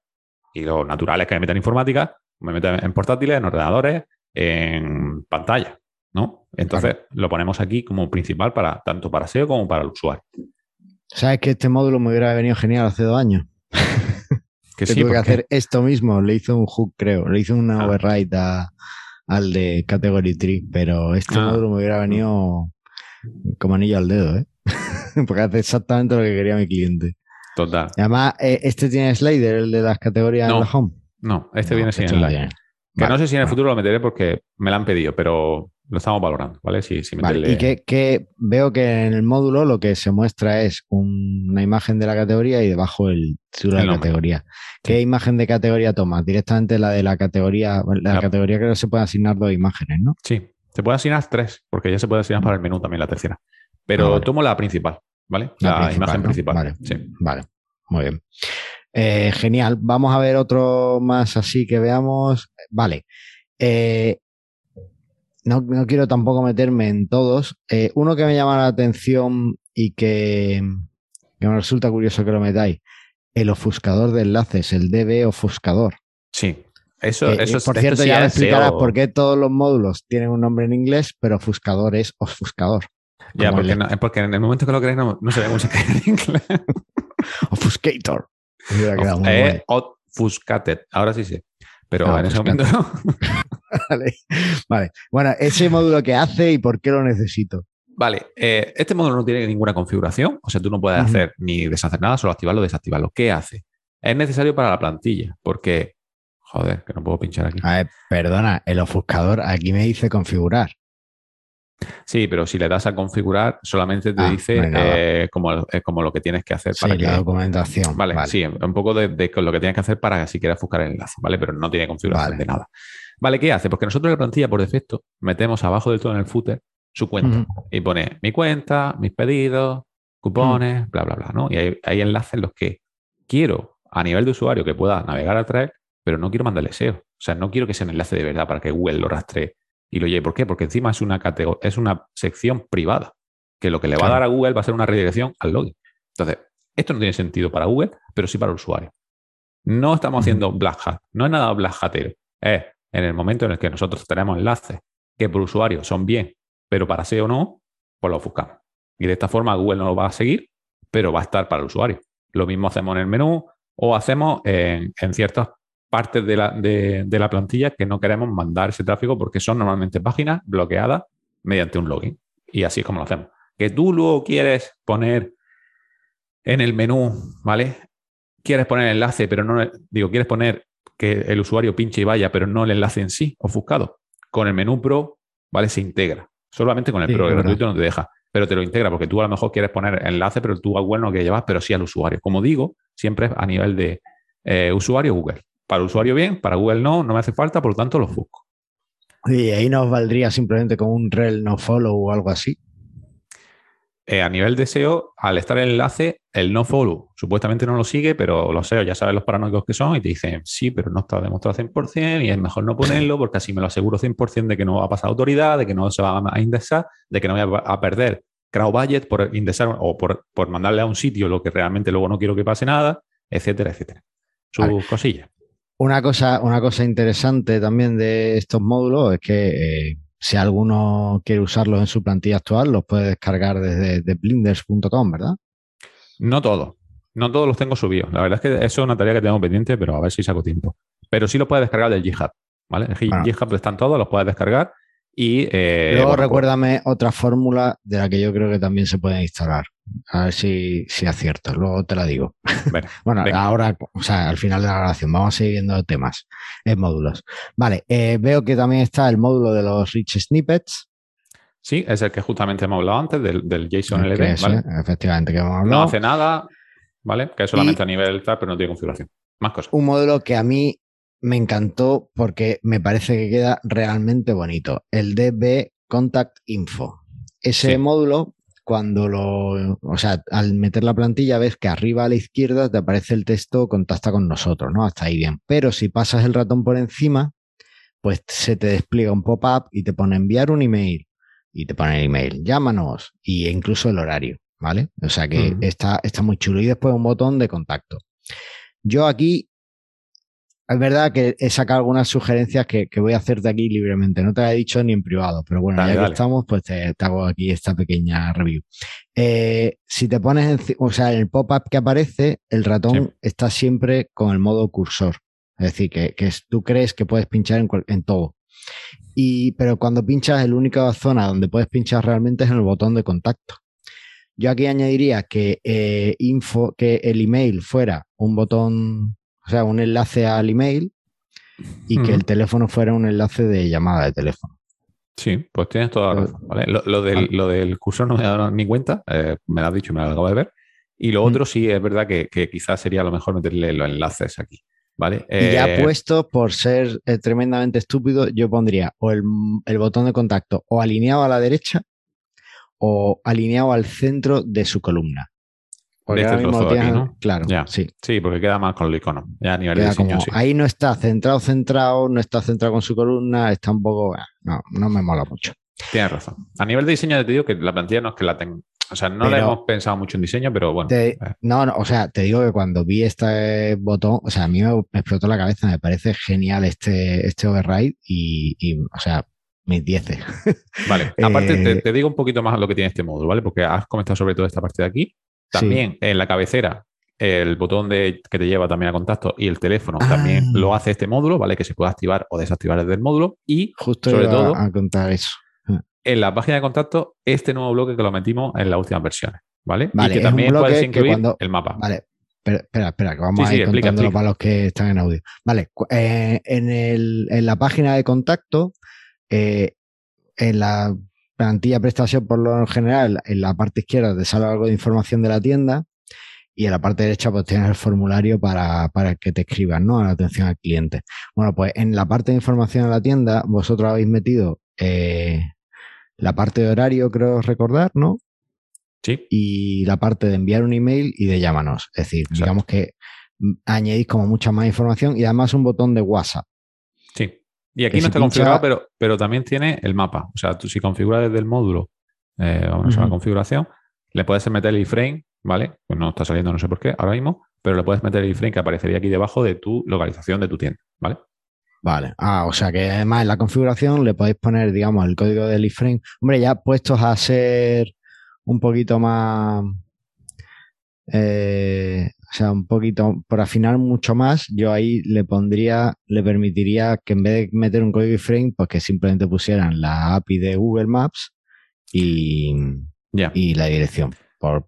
S2: y lo natural es que me metan en informática, me metan en portátiles, en ordenadores, en pantalla, ¿no? Entonces lo ponemos aquí como principal para tanto para SEO como para el usuario.
S1: ¿Sabes que este módulo me hubiera venido genial hace dos años? *laughs* que, sí, tuve que hacer esto mismo, le hizo un hook, creo, le hizo una ah. override al de Category 3, pero este ah. módulo me hubiera venido como anillo al dedo, ¿eh? *laughs* porque hace exactamente lo que quería mi cliente.
S2: Total.
S1: además, eh, ¿este tiene slider, el de las categorías
S2: en
S1: la home?
S2: No, este viene sin slider. Que no sé si en el futuro lo meteré porque me lo han pedido, pero lo estamos valorando, ¿vale? Si,
S1: Y que, veo que en el módulo lo que se muestra es una imagen de la categoría y debajo el título de la categoría. ¿Qué imagen de categoría tomas? Directamente la de la categoría. La, categoría creo que se puede asignar dos imágenes, ¿no?
S2: Sí, se puede asignar tres, porque ya se puede asignar para el menú también la tercera. Pero ah, tomo la principal, ¿vale? La, imagen principal.
S1: Vale. vale, muy bien. Eh, genial. Vamos a ver otro más así que veamos. Vale. Eh, no, quiero tampoco meterme en todos. Eh, uno que me llama la atención y que, me resulta curioso que lo metáis. El ofuscador de enlaces, el DB ofuscador.
S2: Sí. Eso, eso
S1: por cierto, ya me explicarás por qué todos los módulos tienen un nombre en inglés, pero ofuscador es ofuscador.
S2: Ya, porque, porque, en el momento que lo creéis no, no se ve mucho *laughs* en inglés.
S1: Ofuscator.
S2: Eh, obfuscated, ahora sí sí. Pero ah, en ese momento no. *laughs*
S1: vale. Bueno, ese módulo que hace y por qué lo necesito.
S2: Vale, eh, este módulo no tiene ninguna configuración, o sea, tú no puedes hacer ni deshacer nada, solo activarlo o desactivarlo. ¿Qué hace? Es necesario para la plantilla, porque, joder, que no puedo pinchar aquí.
S1: A ver, perdona, el ofuscador aquí me dice configurar.
S2: Sí, pero si le das a configurar, solamente te ah, dice eh, como, eh, como, lo que tienes que hacer
S1: para la documentación.
S2: Vale, sí, un poco de, lo que tienes que hacer para si quieras buscar el enlace, ¿vale? Pero no tiene configuración de nada. Vale, ¿qué hace? Porque nosotros en la plantilla, por defecto, metemos abajo del todo en el footer su cuenta y pone mi cuenta, mis pedidos, cupones, bla, bla, bla, ¿no? Y hay, hay, enlaces en los que quiero a nivel de usuario que pueda navegar a través, pero no quiero mandarle SEO. O sea, no quiero que sea un enlace de verdad para que Google lo rastree y lo lleve. ¿Por qué? Porque encima es una, es una sección privada, que lo que le va a dar a Google va a ser una redirección al login. Entonces, esto no tiene sentido para Google, pero sí para el usuario. No estamos haciendo black hat, no es nada black hatero. Es en el momento en el que nosotros tenemos enlaces que por usuario son bien, pero para SEO no, pues lo buscamos. Y de esta forma Google no lo va a seguir, pero va a estar para el usuario. Lo mismo hacemos en el menú o hacemos en, en ciertas partes de la, de, la plantilla que no queremos mandar ese tráfico porque son normalmente páginas bloqueadas mediante un login. Y así es como lo hacemos. Que tú luego quieres poner en el menú, ¿vale? Quieres poner el enlace, pero no, digo, quieres poner que el usuario pinche y vaya, pero no el enlace en sí, ofuscado. Con el menú Pro, ¿vale? Se integra. Solamente con el Pro, el gratuito no te deja, pero te lo integra porque tú a lo mejor quieres poner enlace, pero tú a Google no que llevas, pero sí al usuario. Como digo, siempre a nivel de eh, usuario Google. Para el usuario bien, para Google no, no me hace falta, por lo tanto lo busco.
S1: Y ahí nos valdría simplemente con un rel no follow o algo así.
S2: eh, a nivel de SEO, al estar el enlace, el no follow supuestamente no lo sigue, pero los SEO ya saben los paranoicos que son y te dicen, sí, pero no está demostrado 100% y es mejor no ponerlo porque así me lo aseguro 100% de que no va a pasar autoridad, de que no se va a indexar, de que no voy a perder crowd budget por indexar o por, mandarle a un sitio lo que realmente luego no quiero que pase nada, etcétera, etcétera. Sus cosillas.
S1: Una cosa, una cosa interesante también de estos módulos es que eh, si alguno quiere usarlos en su plantilla actual, los puede descargar desde blinders.com, ¿verdad?
S2: No todos. No todos los tengo subidos. La verdad es que eso es una tarea que tengo pendiente, pero a ver si saco tiempo. Pero sí los puedes descargar del GitHub. ¿Vale? El GitHub están todos, los puedes descargar. Y,
S1: eh, Luego pues recuérdame otra fórmula de la que yo creo que también se puede instalar. A ver si, si acierto. Luego te la digo. *laughs* bueno, ahora, o sea, al final de la grabación, vamos a seguir viendo temas en módulos. Vale, eh, veo que también está el módulo de los rich snippets.
S2: Sí, es el que justamente hemos hablado antes, del, del JSON LD.
S1: Efectivamente, que hemos hablado.
S2: No hace nada, ¿vale? Que es solamente a nivel tal, pero no tiene configuración. Más cosas.
S1: Un módulo que a mí me encantó porque me parece que queda realmente bonito. El DB Contact Info. Ese módulo cuando lo, o sea, al meter la plantilla ves que arriba a la izquierda te aparece el texto contacta con nosotros, ¿no? Hasta ahí bien. Pero si pasas el ratón por encima, pues se te despliega un pop-up y te pone enviar un email y te pone el email, llámanos y incluso el horario, ¿vale? O sea que está, está muy chulo y después un botón de contacto. Yo aquí es verdad que he sacado algunas sugerencias que, voy a hacerte aquí libremente. No te las he dicho ni en privado, pero bueno, ya que estamos, pues te, hago aquí esta pequeña review. Eh, si te pones, en, o sea, en el pop-up que aparece, el ratón está siempre con el modo cursor. Es decir, que, tú crees que puedes pinchar en, todo. Y, pero cuando pinchas, la única zona donde puedes pinchar realmente es en el botón de contacto. Yo aquí añadiría que eh, info, que el email fuera un botón o sea, un enlace al email y que el teléfono fuera un enlace de llamada de teléfono.
S2: Sí, pues tienes toda la razón. Lo, del, curso no me he dado ni cuenta, eh, me lo has dicho, me lo acabo de ver. Y lo otro sí es verdad que, quizás sería lo mejor meterle los enlaces aquí. ¿Vale?
S1: y ya eh, puesto, por ser eh, tremendamente estúpido, yo pondría o el, el, botón de contacto o alineado a la derecha o alineado al centro de su columna.
S2: Porque este mismo ¿no?
S1: Claro, sí.
S2: Sí, porque queda más con el icono. Ya a nivel de
S1: diseño, Ahí no está centrado, centrado, no está centrado con su columna, está un poco. No, no me mola mucho.
S2: Tienes razón. A nivel de diseño, te digo que la plantilla no es que la tenga. O sea, no le hemos pensado mucho en diseño, pero bueno.
S1: Eh. no, no, o sea, te digo que cuando vi este botón, o sea, a mí me, explotó la cabeza, me parece genial este, este override y, y o sea, mis dieces.
S2: Vale, *laughs* aparte te, eh, te, digo un poquito más lo que tiene este módulo, ¿vale? Porque has comentado sobre todo esta parte de aquí. También en la cabecera, el botón de, que te lleva también a contacto y el teléfono también ah. lo hace este módulo, ¿vale? Que se puede activar o desactivar desde el módulo. Y
S1: Justo sobre todo, a contar eso. Ah.
S2: En la página de contacto, este nuevo bloque que lo metimos en las últimas versiones, ¿vale? y que también puedes incluir el mapa.
S1: Vale, espera, espera, que vamos a ir contándolo para los que están en audio. Vale, eh, en, el, en, la página de contacto, eh, en la plantilla prestación por lo general, en la parte izquierda te sale algo de información de la tienda y en la parte derecha pues tienes el formulario para, que te escriban, ¿no? A la atención al cliente. Bueno, pues en la parte de información de la tienda vosotros habéis metido eh, la parte de horario, creo recordar, ¿no?
S2: Sí.
S1: Y la parte de enviar un email y de llámanos. Es decir, digamos que añadís como mucha más información y además un botón de WhatsApp.
S2: Y aquí no está configurado, pero, pero también tiene el mapa. O sea, tú si configuras desde el módulo, eh, vamos a la configuración, le puedes meter el iframe, ¿vale? Pues no está saliendo, no sé por qué, ahora mismo, pero le puedes meter el iframe que aparecería aquí debajo de tu localización de tu tienda, ¿vale?
S1: Vale. Ah, o sea que además en la configuración le podéis poner, digamos, el código del iframe. Hombre, ya puestos a ser un poquito más eh, o sea, un poquito, por afinar mucho más, yo ahí le pondría, le permitiría que en vez de meter un código frame, pues que simplemente pusieran la API de Google Maps y, y la dirección.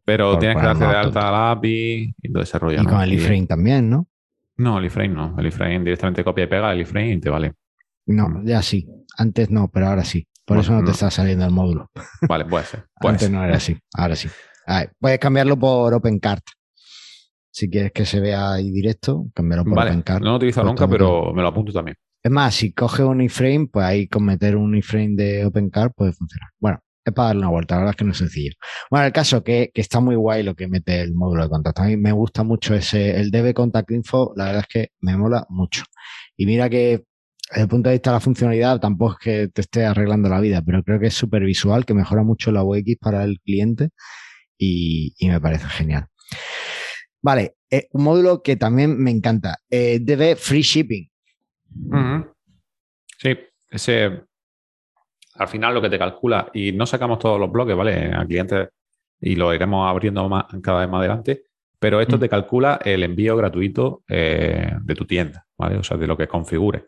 S2: Pero tienes que darte de alta la API y todo ese rollo.
S1: Y con el iframe también, ¿no?
S2: No, el iframe no. El iframe directamente copia y pega el iframe y te vale.
S1: No, mm. ya sí. Antes no, pero ahora sí. Por eso no, te está saliendo el módulo.
S2: Vale, puede ser.
S1: Antes no era así, ahora sí. Puedes cambiarlo por OpenCart. Si quieres que se vea ahí directo, cambiarlo por vale,
S2: No lo he utilizado nunca, pero me lo apunto también.
S1: Es más, si coge un iframe, pues ahí con meter un iframe de OpenCard puede funcionar. Bueno, es para darle una vuelta, la verdad es que no es sencillo. Bueno, el caso que, que está muy guay lo que mete el módulo de contacto. A mí me gusta mucho ese, el DB Contact Info, la verdad es que me mola mucho. Y mira que desde el punto de vista de la funcionalidad, tampoco es que te esté arreglando la vida, pero creo que es súper visual, que mejora mucho la UX para el cliente y, y me parece genial. Vale, eh, un módulo que también me encanta, eh, DB Free Shipping.
S2: Sí, ese al final lo que te calcula, y no sacamos todos los bloques, ¿vale? A clientes y lo iremos abriendo más, cada vez más adelante, pero esto mm. te calcula el envío gratuito eh, de tu tienda, ¿vale? O sea, de lo que configure.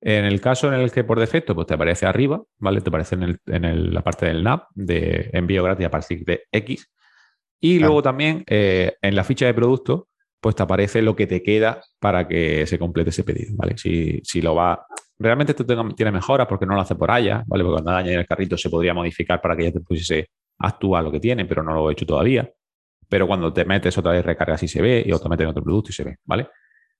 S2: En el caso en el que por defecto pues te aparece arriba, ¿vale? Te aparece en, la parte del NAP de envío gratis a partir de X. Y luego también eh, en la ficha de producto, pues te aparece lo que te queda para que se complete ese pedido, ¿vale? Si, si lo va... Realmente esto tiene mejoras porque no lo hace por allá, ¿vale? Porque cuando añadir el carrito se podría modificar para que ya te pusiese actúa lo que tiene, pero no lo he hecho todavía. Pero cuando te metes otra vez recargas y se ve, y otra metes en otro producto y se ve, ¿vale?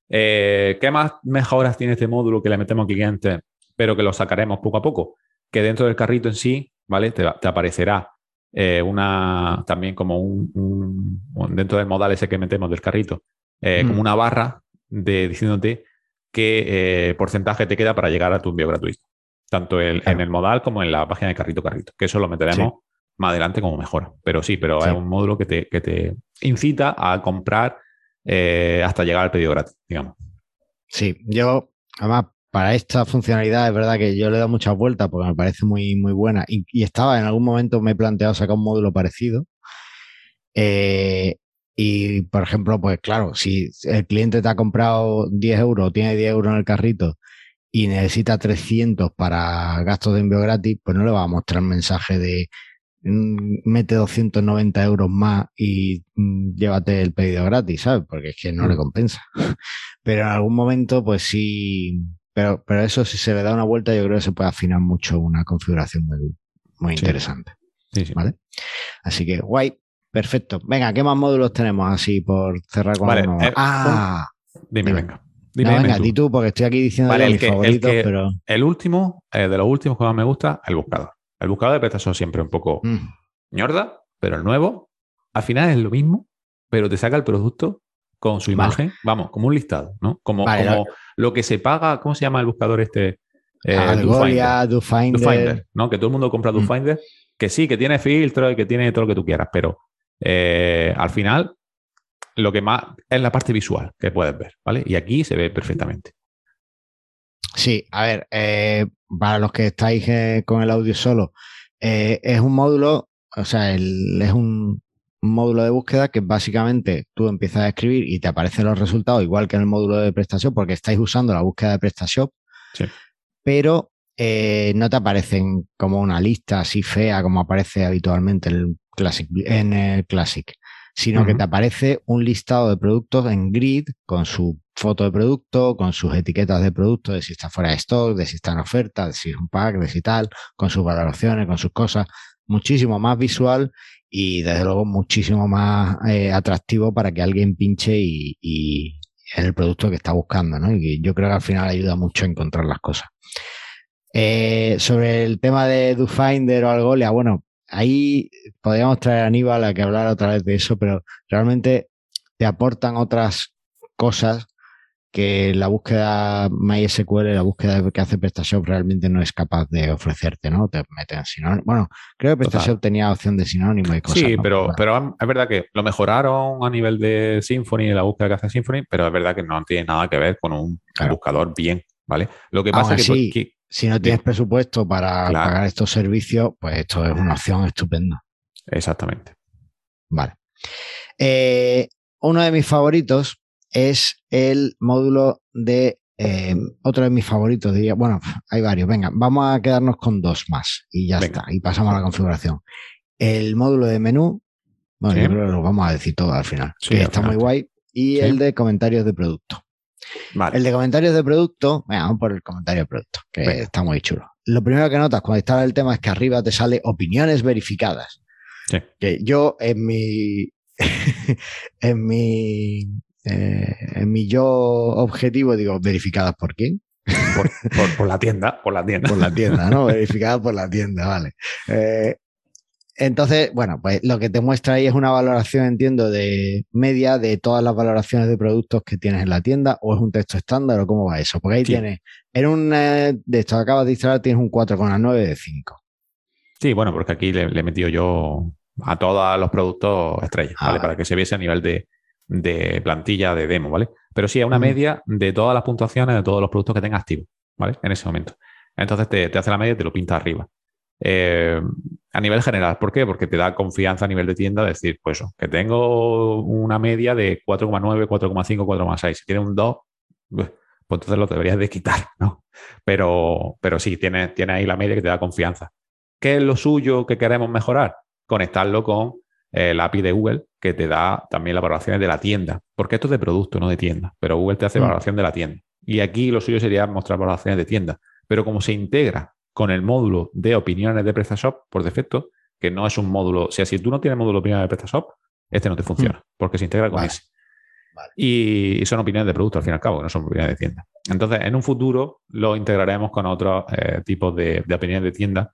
S2: Eh, ¿Qué más mejoras tiene este módulo que le metemos al cliente, pero que lo sacaremos poco a poco? Que dentro del carrito en sí, ¿vale? Te, aparecerá eh, una, también como un, dentro del modal ese que metemos del carrito, eh, como mm. una barra de diciéndote qué porcentaje te queda para llegar a tu envío gratuito. Tanto en el modal como en la página de carrito carrito. Que eso lo meteremos más adelante como mejora. Pero sí, pero es un módulo que te, que te incita a comprar eh, hasta llegar al pedido gratis, digamos.
S1: Sí, yo, además, para esta funcionalidad es verdad que yo le he dado muchas vueltas porque me parece muy, muy buena. Y, estaba, en algún momento me he planteado sacar un módulo parecido. Eh, y, por ejemplo, pues claro, si el cliente te ha comprado 10 euros, tiene 10 euros en el carrito y necesita 300 para gastos de envío gratis, pues no le va a mostrar mensaje de Mm, mete 290 euros más y mm, llévate el pedido gratis, ¿sabes? Porque es que no le mm. compensa. *laughs* Pero en algún momento, pues sí, pero, pero eso si se le da una vuelta, yo creo que se puede afinar mucho una configuración muy, muy interesante. Sí, sí. ¿Vale? Así que guay, perfecto. Venga, ¿qué más módulos tenemos así por cerrar con
S2: vale, eh, Ah, dime, venga.
S1: Dime, no, venga, di tú, porque estoy aquí diciendo vale, mis favoritos, pero.
S2: El último, eh, de los últimos que más me gusta, el buscador. El buscador de prestación siempre un poco mm. ñorda, pero el nuevo, al final es lo mismo, pero te saca el producto con su imagen, vamos, como un listado, ¿no? Como, lo que se paga, ¿cómo se llama el buscador este?
S1: Eh, Algolia, DoFinder.
S2: ¿no? Que todo el mundo compra mm. DoFinder, que sí, que tiene filtro y que tiene todo lo que tú quieras, pero eh, al final lo que más es la parte visual que puedes ver, ¿vale? Y aquí se ve perfectamente.
S1: Sí, a ver, eh, para los que estáis eh, con el audio solo, eh, es un módulo, o sea, es un, módulo de búsqueda que básicamente tú empiezas a escribir y te aparecen los resultados igual que en el módulo de prestación porque estáis usando la búsqueda de prestación, sí. pero no te aparecen como una lista así fea como aparece habitualmente en el Classic, en el Classic sino que te aparece un listado de productos en grid con su foto de producto, con sus etiquetas de producto, de si está fuera de stock, de si está en oferta, de si es un pack, de si tal, con sus valoraciones, con sus cosas, muchísimo más visual y desde luego muchísimo más eh, atractivo para que alguien pinche y, en el producto que está buscando, ¿no? Y yo creo que al final ayuda mucho a encontrar las cosas. Eh, sobre el tema de DoFinder o Algolia, bueno, ahí podríamos traer a Aníbal a que hablara otra vez de eso, pero realmente te aportan otras cosas que la búsqueda MySQL, la búsqueda que hace PrestaShop realmente no es capaz de ofrecerte, ¿no? Te meten sinónimo. Bueno, creo que PrestaShop tenía opción de sinónimo y cosas.
S2: Sí, pero, pero es verdad que lo mejoraron a nivel de Symfony, la búsqueda que hace Symfony, pero es verdad que no tiene nada que ver con un buscador bien, ¿vale?
S1: Lo que pasa es que, si no tienes presupuesto para pagar estos servicios, pues esto es una opción estupenda.
S2: Exactamente.
S1: Vale. Eh, uno de mis favoritos es el módulo de eh, otro de mis favoritos, diría, bueno, hay varios, venga, vamos a quedarnos con dos más y ya está, y pasamos a la configuración. El módulo de menú, bueno, yo creo que lo vamos a decir todo al final, que está muy guay, y el de comentarios de producto. El de comentarios de producto, venga, vamos por el comentario de producto, que está muy chulo. Lo primero que notas cuando está el tema es que arriba te sale opiniones verificadas. Que yo en mi *laughs* en mi eh, en mi yo objetivo digo, ¿verificadas por quién?
S2: Por, la tienda, por la tienda.
S1: Por la tienda, ¿no? *laughs* verificadas por la tienda, vale. Eh, Entonces, bueno, pues lo que te muestra ahí es una valoración, entiendo, de media de todas las valoraciones de productos que tienes en la tienda, o es un texto estándar, o cómo va eso. Porque ahí tienes, en un eh, de esto que acabas de instalar, tienes un 4,9 de 5.
S2: Sí, bueno, porque aquí le, he metido yo a todos los productos estrellas, ah, ¿vale? Para que se viese a nivel de, plantilla de demo, ¿vale? Pero sí, a una media de todas las puntuaciones de todos los productos que tengas activos, ¿vale? En ese momento. Entonces te, te hace la media y te lo pinta arriba. Eh, a nivel general, ¿por qué? Porque te da confianza a nivel de tienda decir, pues que tengo una media de 4,9, 4,5, 4,6. Si tiene un 2, pues entonces lo deberías de quitar, ¿no? Pero, pero sí, tiene, tiene ahí la media que te da confianza. ¿Qué es lo suyo que queremos mejorar? Conectarlo con eh, la API de Google, que te da también las valoraciones de la tienda. Porque esto es de producto, no de tienda. Pero Google te hace mm. valoración de la tienda. Y aquí lo suyo sería mostrar valoraciones de tienda. Pero como se integra con el módulo de opiniones de PrestaShop por defecto, que no es un módulo, o sea, si tú no tienes módulo de opiniones de PrestaShop, este no te funciona, hmm. porque se integra con ese. Y son opiniones de producto al fin y al cabo, no son opiniones de tienda. Entonces, en un futuro lo integraremos con otros eh, tipos de, opiniones de tienda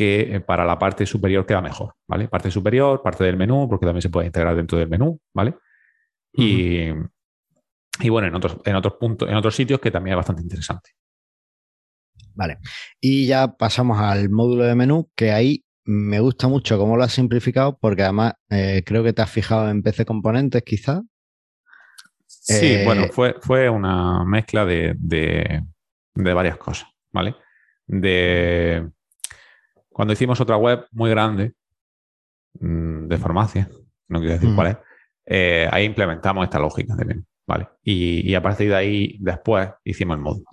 S2: que eh, para la parte superior queda mejor, ¿vale? Parte superior, parte del menú, porque también se puede integrar dentro del menú, ¿vale? Y, y bueno, en otros, en otros puntos, en otros sitios que también es bastante interesante.
S1: Vale. Y ya pasamos al módulo de menú, que ahí me gusta mucho cómo lo has simplificado, porque además eh, creo que te has fijado en PC componentes, quizás.
S2: Sí, eh, bueno, fue, fue una mezcla de, varias cosas, ¿vale? De cuando hicimos otra web muy grande mm, de farmacia, no quiero decir cuál es, eh, ahí implementamos esta lógica menú, ¿vale? Y, y, a partir de ahí, después, hicimos el módulo.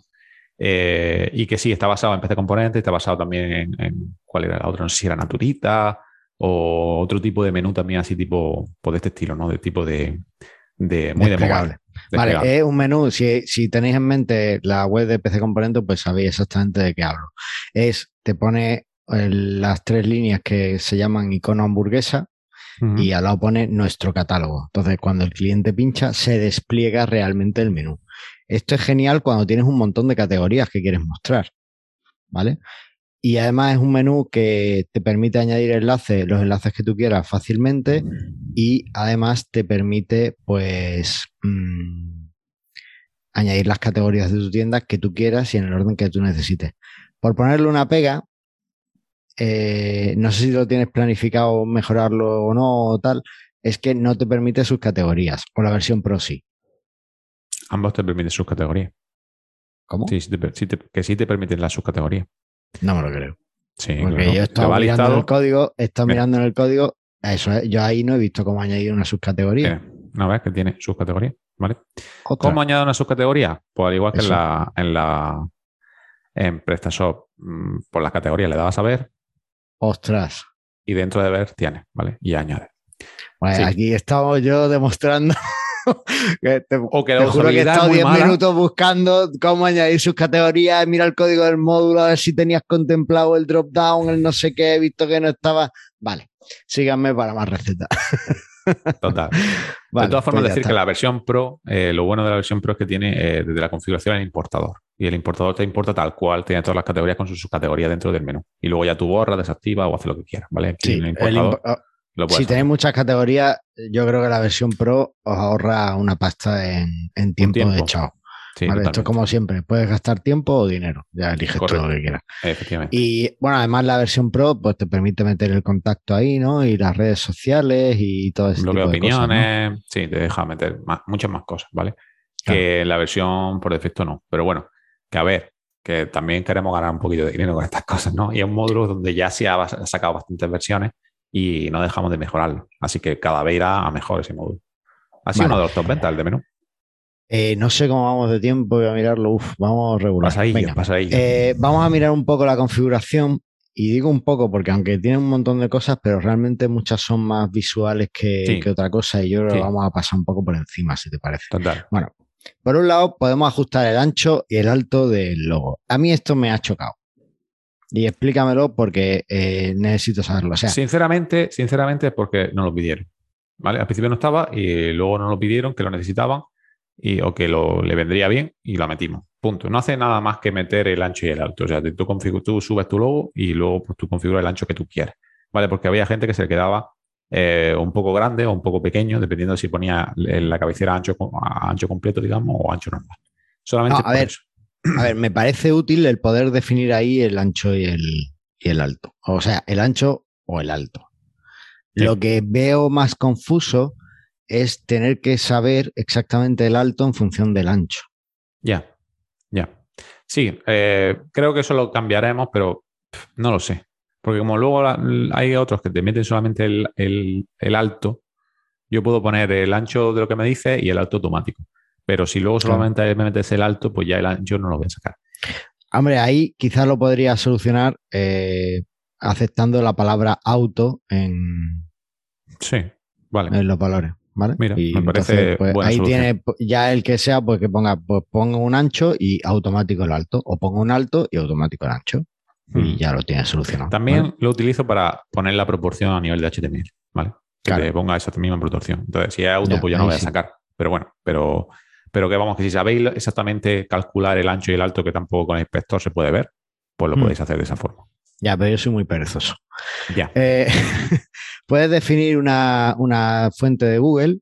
S2: Eh, y que sí, está basado en PC Componentes, está basado también en, cuál era la otra, no sé si era Naturita o otro tipo de menú también así tipo, pues de este estilo, ¿no? De tipo de, de muy
S1: desplegable. Vale, es un menú, si, si, tenéis en mente la web de PC Componentes, pues sabéis exactamente de qué hablo. Es, te pone las tres líneas que se llaman icono hamburguesa, y al lado pone nuestro catálogo. Entonces, cuando el cliente pincha, se despliega realmente el menú. Esto es genial cuando tienes un montón de categorías que quieres mostrar, ¿vale? Y además es un menú que te permite añadir enlaces, los enlaces que tú quieras fácilmente y además te permite, pues, mm, añadir las categorías de tu tienda que tú quieras y en el orden que tú necesites. Por ponerle una pega, eh, no sé si lo tienes planificado mejorarlo o no o tal, es que no te permite sus categorías o la versión Pro sí.
S2: Ambos te permiten subcategorías.
S1: ¿Cómo?
S2: Sí, que sí te permiten la subcategoría.
S1: No me lo creo.
S2: Sí,
S1: Porque yo estaba mirando en el código, he mirando en el código, eso yo ahí no he visto cómo añadir una subcategoría.
S2: Una vez que tiene subcategoría, ¿vale? ¿Cómo añado una subcategoría? Pues al igual que en la, en la en PrestaShop, mm, por las categorías le dabas a ver.
S1: Ostras.
S2: Y dentro de ver tiene, ¿vale? Y añade.
S1: Bueno, aquí estamos yo demostrando *laughs* te, o que te juro que he estado 10 minutos buscando cómo añadir sus categorías, mira el código del módulo, a ver si tenías contemplado el drop down, el no sé qué, he visto que no estaba. Vale, síganme para más recetas. *laughs*
S2: Total. de todas formas, pues decir que la versión Pro, eh, lo bueno de la versión Pro es que tiene eh, desde la configuración el importador. Y el importador te importa tal cual, tiene todas las categorías con sus subcategorías dentro del menú. Y luego ya tú borras, desactiva o hace lo que quieras, ¿vale?
S1: el importador, si tenéis muchas categorías, yo creo que la versión Pro os ahorra una pasta en, tiempo, de chao. esto es como siempre, puedes gastar tiempo o dinero, ya eliges todo lo que quieras. Y bueno, además la versión Pro pues te permite meter el contacto ahí, ¿no? Y las redes sociales y todo eso.
S2: Lo opiniones, sí, te deja meter muchas más cosas, ¿vale? Que la versión por defecto no. Pero bueno, que a ver, que también queremos ganar un poquito de dinero con estas cosas, ¿no? Y es un módulo donde ya se ha sacado bastantes versiones y no dejamos de mejorarlo. Así que cada vez irá a mejor ese módulo. Ha sido uno de los top ventas, el de menú.
S1: Eh, no sé cómo vamos de tiempo, voy a mirarlo. Uf, vamos regular.
S2: Pasa ahí, pasa ahí.
S1: Eh, vamos a mirar un poco la configuración. Y digo un poco porque aunque tiene un montón de cosas, pero realmente muchas son más visuales que, otra cosa y yo que vamos a pasar un poco por encima, si te parece.
S2: Total.
S1: Bueno, por un lado podemos ajustar el ancho y el alto del logo. A mí esto me ha chocado. Y explícamelo porque eh, necesito saberlo.
S2: Sinceramente, sinceramente, porque no lo pidieron. Al principio no estaba y luego no lo pidieron, que lo necesitaban o que lo, le vendría bien y lo metimos. Punto. No hace nada más que meter el ancho y el alto. O sea, tú, tú subes tu logo y luego pues, tú configuras el ancho que tú quieres. ¿vale? Porque había gente que se le quedaba eh, un poco grande o un poco pequeño, dependiendo de si ponía la cabecera ancho, ancho completo, digamos, o ancho normal. Solamente
S1: a ver, A ver, me parece útil el poder definir ahí el ancho y el, y el alto. O sea, el ancho o el alto. Lo que veo más confuso es tener que saber exactamente el alto en función del ancho.
S2: Ya, ya. Sí, eh, creo que eso lo cambiaremos, pero no lo sé. Porque como luego hay otros que te meten solamente el, alto, yo puedo poner el ancho de lo que me dice y el alto automático. Pero si luego solamente me metes el alto, pues ya el ancho no lo voy a sacar.
S1: Hombre, ahí quizás lo podría solucionar eh, aceptando la palabra auto en,
S2: sí, vale.
S1: en los valores. ¿Vale?
S2: Mira, me parece
S1: pues, ahí tiene ya el que sea, pues que ponga, pues ponga un ancho y automático el alto, o ponga un alto y automático el ancho. Y hmm. ya lo tiene solucionado.
S2: También lo utilizo para poner la proporción a nivel de HTML, ¿vale? Que te ponga esa misma proporción. Entonces, si es auto, pues yo no voy a sacar. Pero bueno, pero, pero que vamos, que si sabéis exactamente calcular el ancho y el alto, que tampoco con el inspector se puede ver, pues lo hmm. podéis hacer de esa forma.
S1: Ya, pero yo soy muy perezoso.
S2: Ya.
S1: Eh, *laughs* puedes definir una, fuente de Google,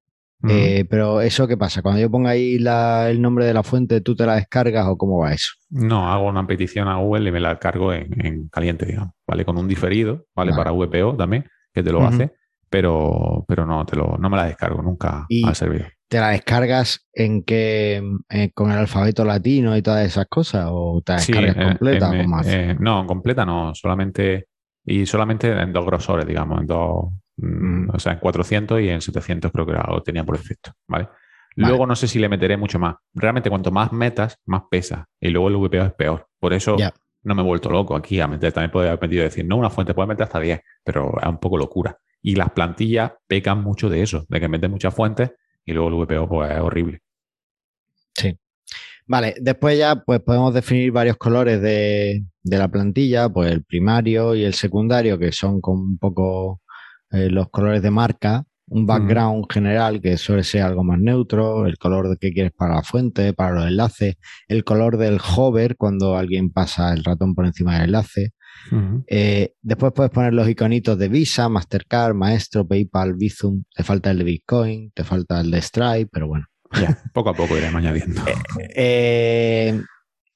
S1: eh, pero ¿eso qué pasa? Cuando yo ponga ahí el nombre de la fuente, ¿tú te la descargas o cómo va eso?
S2: No, hago una petición a Google y me la cargo en, caliente, digamos, ¿vale? Con un diferido, ¿vale? Para VPO también, que te lo hace, pero, pero no, te lo, no me la descargo nunca al servidor.
S1: ¿Te la descargas en que eh, con el alfabeto latino y todas esas cosas? ¿O te la descargas completa? o más?
S2: no, completa no, solamente y solamente en dos grosores, digamos, en dos, mm, o sea, en 400 y en 700 creo que lo tenía por defecto, ¿vale? Luego no sé si le meteré mucho más. Realmente cuanto más metas, más pesa. Y luego el VPO es peor. Por eso no me he vuelto loco aquí a meter. También podría haber metido decir, no, una fuente puede meter hasta 10, pero es un poco locura. Y las plantillas pecan mucho de eso, de que meten muchas fuentes y luego el VPO pues, es horrible.
S1: Sí. Vale, después ya pues podemos definir varios colores de, la plantilla, pues el primario y el secundario, que son con un poco eh, los colores de marca, un background general que suele ser algo más neutro, el color que quieres para la fuente, para los enlaces, el color del hover cuando alguien pasa el ratón por encima del enlace. Eh, después puedes poner los iconitos de Visa, Mastercard, Maestro, PayPal, Bizum. Te falta el de Bitcoin, te falta el de Stripe, pero bueno. *laughs*
S2: poco a poco iremos añadiendo.
S1: Eh, eh,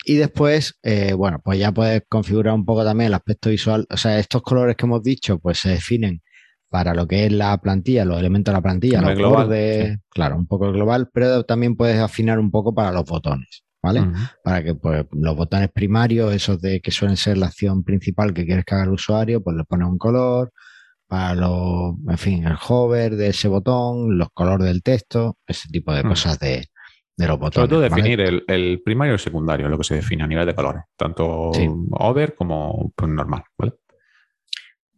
S1: y después, bueno, pues ya puedes configurar un poco también el aspecto visual. O sea, estos colores que hemos dicho, pues se definen para lo que es la plantilla, los elementos de la plantilla, los global, claro, un poco global, pero también puedes afinar un poco para los botones, ¿vale? Para que pues, los botones primarios, esos de que suelen ser la acción principal que quieres que haga el usuario, pues le pones un color, para los, en fin, el hover de ese botón, los colores del texto, ese tipo de cosas de, los botones.
S2: Sobre todo definir el, primario y el secundario, lo que se define a nivel de colores, tanto over como pues, normal, ¿vale?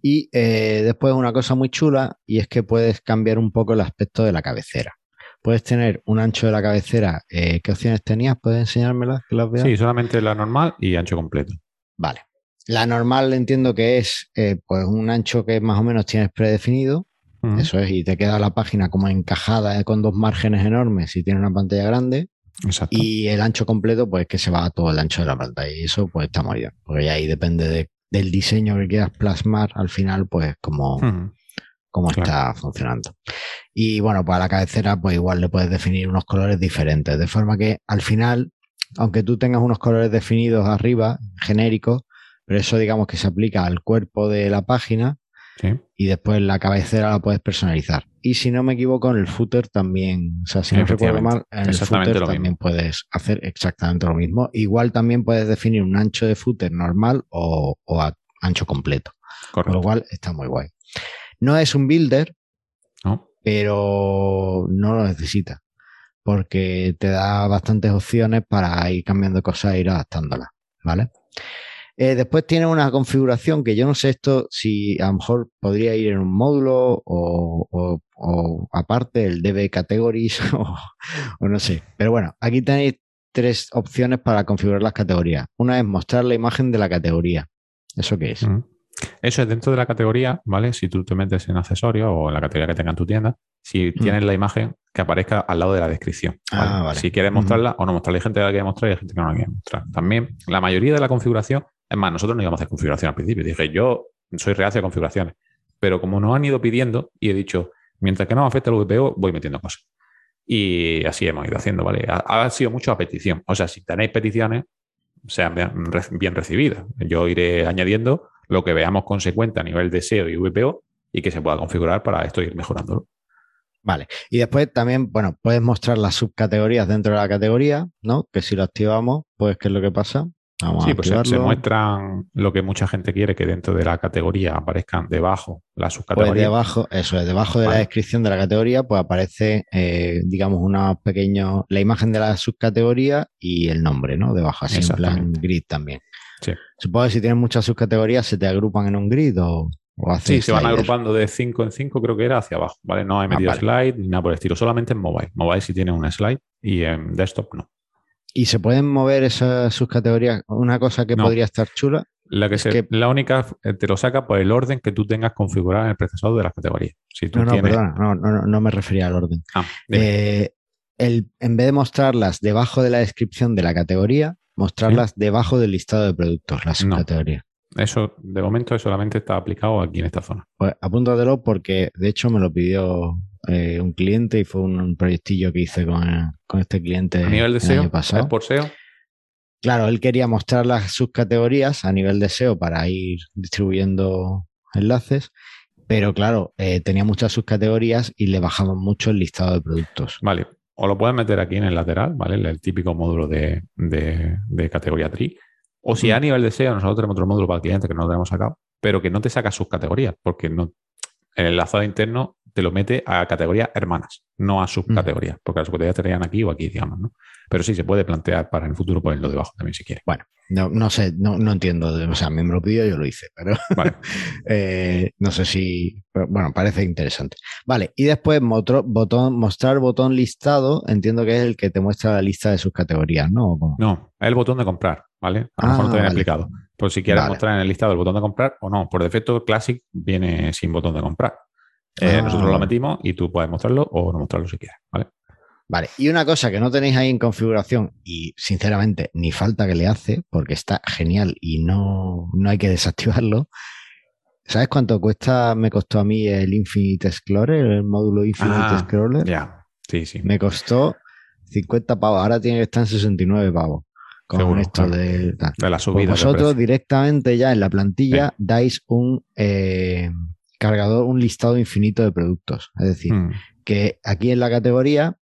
S1: Y eh, después una cosa muy chula, y es que puedes cambiar un poco el aspecto de la cabecera. Puedes tener un ancho de la cabecera. Eh, ¿Qué opciones tenías? ¿Puedes enseñármelas? Que las
S2: Sí, solamente la normal y ancho completo.
S1: Vale. La normal entiendo que es eh, pues un ancho que más o menos tienes predefinido. Eso es, y te queda la página como encajada con dos márgenes enormes si tiene una pantalla grande.
S2: Exacto.
S1: Y el ancho completo, pues que se va a todo el ancho de la pantalla. Y eso pues está muy bien. Porque ahí depende del diseño que quieras plasmar al final, pues como, está funcionando. Y bueno, para la cabecera, pues igual le puedes definir unos colores diferentes. De forma que al final, aunque tú tengas unos colores definidos arriba, genéricos, pero eso digamos que se aplica al cuerpo de la página y después la cabecera la puedes personalizar. Y si no me equivoco, en el footer también, o sea, si no recuerdo mal, en el footer también puedes hacer exactamente lo mismo. Igual también puedes definir un ancho de footer normal o, ancho completo. Con lo cual está muy guay. No es un builder, pero no lo necesita porque te da bastantes opciones para ir cambiando cosas e ir adaptándolas, ¿vale? Eh, después tiene una configuración que yo no sé esto si a lo mejor podría ir en un módulo o, aparte el DB Categories *laughs* o, no sé. Pero bueno, aquí tenéis tres opciones para configurar las categorías. Una es mostrar la imagen de la categoría. ¿Eso qué es?
S2: Eso es dentro de la categoría, ¿vale? Si tú te metes en accesorios o en la categoría que tenga en tu tienda, si tienes la imagen que aparezca al lado de la descripción. Ah, si quieres mostrarla o no mostrarla, hay gente que la quiere mostrar y hay gente que no la quiere mostrar. También la mayoría de la configuración es más, nosotros no íbamos a hacer configuración al principio. Dije, yo soy reacio a configuraciones. pero como nos han ido pidiendo y he dicho, mientras que no afecte el VPO, voy metiendo cosas. Y así hemos ido haciendo, ¿vale? Ha, sido mucho a petición. O sea, si tenéis peticiones, sean bien, recibidas. Yo iré añadiendo lo que veamos consecuente a nivel de SEO y VPO y que se pueda configurar para esto ir mejorándolo.
S1: Vale. Y después también, bueno, puedes mostrar las subcategorías dentro de la categoría, ¿no? Que si lo activamos, pues, ¿qué es lo que pasa?
S2: Sí, pues se, muestran lo que mucha gente quiere, que dentro de la categoría aparezcan debajo las subcategorías.
S1: Pues debajo, eso es, debajo de la descripción de la categoría, pues aparece, eh, digamos, una pequeño, la imagen de la subcategoría y el nombre, ¿no? Debajo, así en plan grid también. Sí. Supongo que si tienes muchas subcategorías, ¿se te agrupan en un grid o, o
S2: Sí, se van agrupando de 5 en 5, creo que era hacia abajo, ¿vale? No hay ah, metido slide ni nada por el estilo, solamente en mobile. Mobile sí tiene un slide y en desktop no.
S1: ¿Y se pueden mover esas subcategorías? Una cosa que podría estar chula.
S2: La, que, la única eh, te lo saca por el orden que tú tengas configurado en el procesador de las categorías.
S1: no, no, perdona, no, no, me refería al orden. Ah, eh, el, en vez de mostrarlas debajo de la descripción de la categoría, mostrarlas debajo del listado de productos, las subcategorías.
S2: Eso, de momento, solamente está aplicado aquí en esta zona.
S1: Pues apúntatelo porque, de hecho, me lo pidió eh, un cliente y fue un, proyectillo que hice con, este cliente.
S2: ¿A nivel de SEO? Pasado. por SEO?
S1: Claro, él quería mostrar las subcategorías a nivel de SEO para ir distribuyendo enlaces, pero claro, eh, tenía muchas subcategorías y le bajamos mucho el listado de productos.
S2: Vale, o lo puedes meter aquí en el lateral, ¿vale? El típico módulo de, categoría tree. O si a nivel de SEO, nosotros tenemos otro módulo para el cliente que no lo tenemos sacado, pero que no te saca subcategorías, porque no, el enlazado interno te lo mete a categorías hermanas, no a subcategorías, porque las subcategorías estarían aquí o aquí, digamos, ¿no? Pero sí se puede plantear para en el futuro ponerlo debajo también si quiere.
S1: Bueno, no, no sé, no, no entiendo, o sea, me lo pidió, yo lo hice, pero *laughs* eh, no sé si, bueno, parece interesante. Vale, y después botón, mostrar botón listado, entiendo que es el que te muestra la lista de sus categorías, ¿no?
S2: No, es el botón de comprar, ¿vale? A lo mejor no te ah, viene explicado. Por si quieres mostrar en el listado el botón de comprar o no. Por defecto, Classic viene sin botón de comprar. Eh, ah, nosotros lo metimos y tú puedes mostrarlo o no mostrarlo si quieres, ¿vale?
S1: Vale, y una cosa que no tenéis ahí en configuración y sinceramente ni falta que le hace porque está genial y no, no hay que desactivarlo. ¿Sabes cuánto cuesta, me costó a mí el Infinite Explorer, el módulo Infinite ah, Explorer?
S2: Ya, sí, sí.
S1: Me costó 50 pavos, ahora tiene que estar en 69 pavos. Con esto de,
S2: de, la subida.
S1: Pues vosotros directamente ya en la plantilla dais un, eh, cargador, un listado infinito de productos. Es decir, hmm. que aquí en la categoría,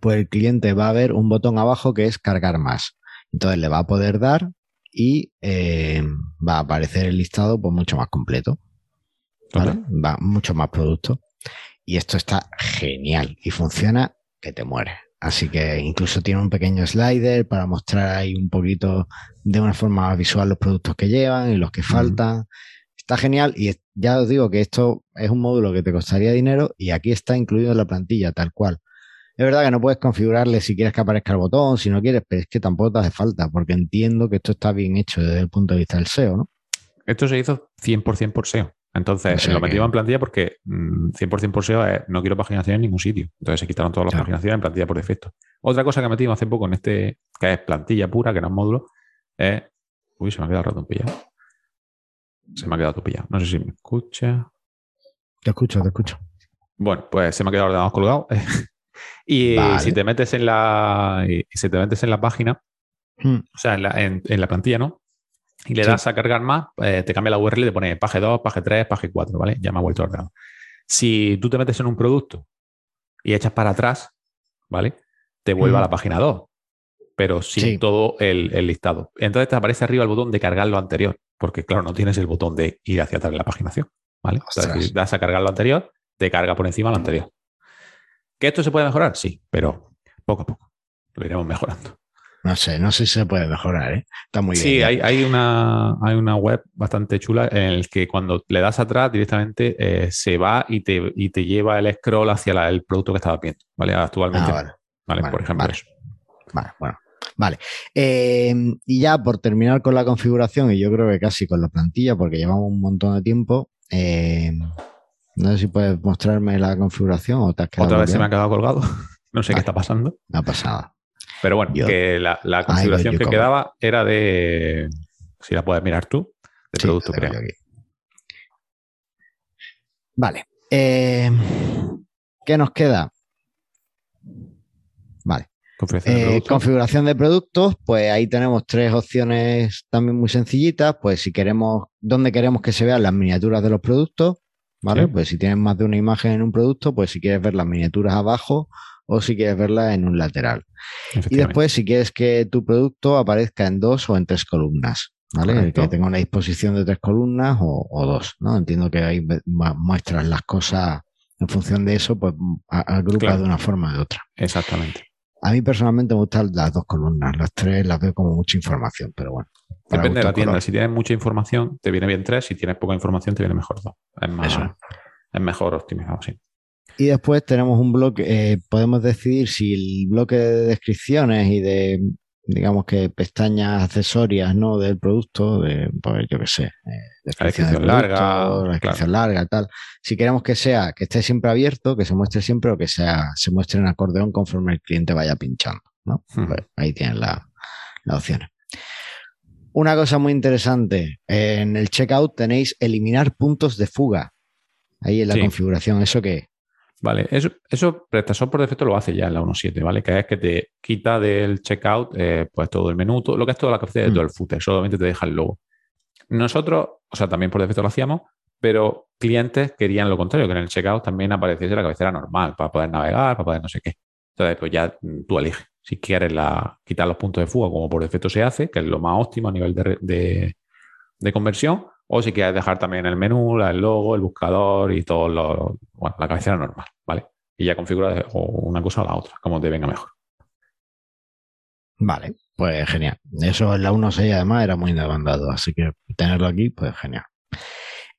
S1: pues el cliente va a ver un botón abajo que es cargar más. Entonces le va a poder dar y eh, va a aparecer el listado pues mucho más completo. Va mucho más productos. Y esto está genial y funciona que te muere. Así que incluso tiene un pequeño slider para mostrar ahí un poquito de una forma visual los productos que llevan y los que faltan. Está genial y ya os digo que esto es un módulo que te costaría dinero y aquí está incluido en la plantilla tal cual. Es verdad que no puedes configurarle si quieres que aparezca el botón, si no quieres, pero es que tampoco te hace falta porque entiendo que esto está bien hecho desde el punto de vista del SEO, ¿no?
S2: Esto se hizo 100% por SEO. Entonces, lo metimos en plantilla porque 100% mm, por SEO es, no quiero paginación en ningún sitio. Entonces se quitaron todas las paginaciones en plantilla por defecto. Otra cosa que metimos hace poco en este, que es plantilla pura, que era un módulo, es... Uy, se me ha quedado rato pillado. Se me ha quedado pillado. No sé si me escucha.
S1: Te escucho, te escucho.
S2: Bueno, pues se me ha quedado ordenado colgado. *laughs* y si te metes en la. si te metes en la página, hmm. o sea, en la, en, la, plantilla, ¿no? Y le das a cargar más, eh, te cambia la URL y te pone page 2, page 3, page 4, ¿vale? Ya me ha vuelto ordenado. Si tú te metes en un producto y echas para atrás, ¿vale? Te vuelve a la hmm. página 2, pero sin todo el, el, listado. Entonces te aparece arriba el botón de cargar lo anterior porque claro, no tienes el botón de ir hacia atrás de la paginación. ¿vale? si das a cargar lo anterior, te carga por encima lo anterior. ¿Que esto se puede mejorar? Sí, pero poco a poco. Lo iremos mejorando.
S1: No sé, no sé si se puede mejorar, ¿eh? Está muy
S2: bien. Sí, hay, una, hay una web bastante chula en la que cuando le das atrás directamente eh, se va y te, te lleva el scroll hacia el producto que estabas viendo, ¿vale? Actualmente. Ah, vale. por ejemplo.
S1: Vale, bueno. Vale. Em, y ya por terminar con la configuración, y yo creo que casi con la plantilla, porque llevamos un montón de tiempo. Em, no sé si puedes mostrarme la configuración o te has
S2: Otra vez se me ha quedado colgado. *laughs* no sé qué está pasando.
S1: No ha pasado.
S2: Pero bueno, que la, configuración que quedaba era de. Si la puedes mirar tú, de producto creado.
S1: Vale. Eh, ¿Qué nos queda? Vale.
S2: Configuración de
S1: Eh, configuración de productos, pues ahí tenemos tres opciones también muy sencillitas. Pues si queremos, dónde queremos que se vean las miniaturas de los productos, ¿vale?
S2: Sí.
S1: Pues si tienes más de una imagen en un producto, pues si quieres ver las miniaturas abajo o si quieres verlas en un lateral. Y después, si quieres que tu producto aparezca en dos o en tres columnas, ¿vale?
S2: Correcto.
S1: Que tenga una disposición de tres columnas o, o dos, ¿no? Entiendo que ahí muestras las cosas en función de eso, pues agrupas
S2: Claro.
S1: de una forma o de otra.
S2: Exactamente.
S1: A mí personalmente me gustan las dos columnas, las tres las veo como mucha información, pero bueno.
S2: Depende de la tienda.
S1: color.
S2: Si tienes mucha información, te viene bien tres. Si tienes poca información, te viene mejor dos. Es, más, es mejor optimizado, sí.
S1: Y después tenemos un bloque, eh, podemos decidir si el bloque de descripciones y de, digamos que pestañas accesorias, ¿no? Del producto, de, pues yo qué sé, eh, descripción del
S2: descripción larga,
S1: la descripción larga, tal. Si queremos que sea, que esté siempre abierto, que se muestre siempre o que sea, se muestre en acordeón conforme el cliente vaya pinchando, ¿no?
S2: Ujú.
S1: Pues ahí tienen la- las opciones. Una cosa muy interesante, en el checkout tenéis eliminar puntos de fuga. Ahí en la
S2: Sí.
S1: configuración, ¿eso qué?
S2: Vale, eso, eso PrestaShop por defecto lo hace ya en la 1.7, ¿vale? Que es que te quita del checkout eh, pues todo el menú, todo- lo que es toda la capacidad de
S1: Mm.
S2: todo el footer, solamente te deja el logo. Nosotros, o sea, también por defecto lo hacíamos, pero clientes querían lo contrario, que en el checkout también apareciese la cabecera normal para poder navegar, para poder no sé qué. Entonces, pues ya tú eliges. Si quieres la, quitar los puntos de fuga, como por defecto se hace, que es lo más óptimo a nivel de, de- de conversión, o si quieres dejar también el menú, el logo, el buscador y todo lo, bueno, la cabecera normal, ¿vale? Y ya configuras una cosa o la otra, como te venga mejor.
S1: Vale, pues genial. Eso en la 1.6 además era muy demandado, así que tenerlo aquí, pues genial.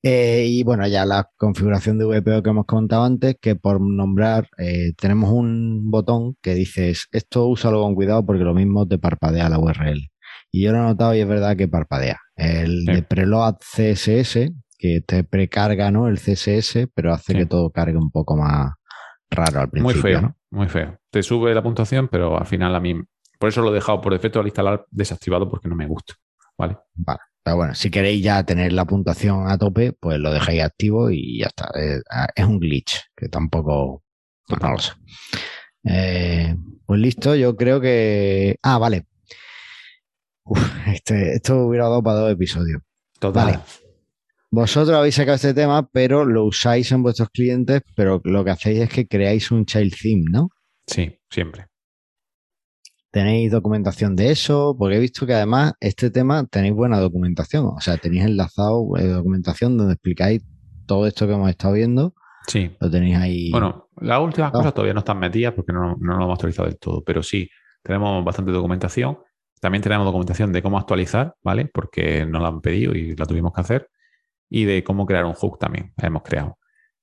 S1: Eh, y bueno, ya la configuración de VPO que hemos comentado antes, que por nombrar eh, tenemos un botón que dices, esto úsalo con cuidado porque lo mismo te parpadea la URL. Y yo lo he notado y es verdad que parpadea. El
S2: Sí.
S1: de preload CSS, que te precarga ¿no? el CSS, pero hace
S2: Sí.
S1: que todo cargue un poco más raro al principio.
S2: Muy feo,
S1: ¿no?
S2: muy feo. Te sube la puntuación, pero al final a mí. Por eso lo he dejado por defecto al instalar desactivado porque no me gusta. ¿Vale?
S1: Vale. Pero bueno, si queréis ya tener la puntuación a tope, pues lo dejáis activo y ya está. Es, es un glitch, que tampoco. no, no lo sé. Eh, pues listo, yo creo que. Ah, vale. Uf, este, esto hubiera dado para dos episodios.
S2: Total.
S1: Vale. Vosotros habéis sacado este tema, pero lo usáis en vuestros clientes, pero lo que hacéis es que creáis un child theme, ¿no?
S2: Sí, siempre.
S1: ¿Tenéis documentación de eso? Porque he visto que además este tema tenéis buena documentación. O sea, tenéis enlazado eh, documentación donde explicáis todo esto que hemos estado viendo.
S2: Sí.
S1: Lo tenéis ahí.
S2: Bueno, las últimas
S1: Ah.
S2: cosas todavía no están metidas porque no, no lo hemos actualizado del todo, pero sí, tenemos bastante documentación. También tenemos documentación de cómo actualizar, ¿vale? Porque nos la han pedido y la tuvimos que hacer. Y de cómo crear un hook también, la hemos creado.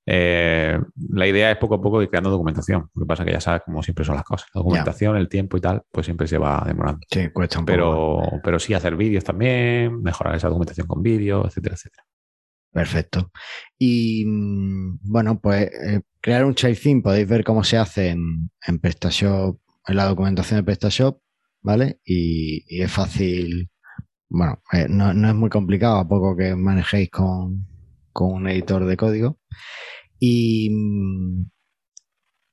S2: Eh, la idea es poco a poco ir creando documentación. Lo que pasa es que ya sabes cómo siempre son las cosas. La documentación, el tiempo y tal, pues siempre se va demorando.
S1: sí, cuesta un poco.
S2: Pero, pero sí hacer vídeos también, mejorar esa documentación con vídeos, etcétera, etcétera.
S1: Perfecto. Y mm, bueno, pues eh, crear un child theme podéis ver cómo se hace en, en PrestaShop, en la documentación de PrestaShop, ¿vale? Y, y es fácil, bueno, eh, no, no es muy complicado a poco que manejéis con, con un editor de código. Y mm,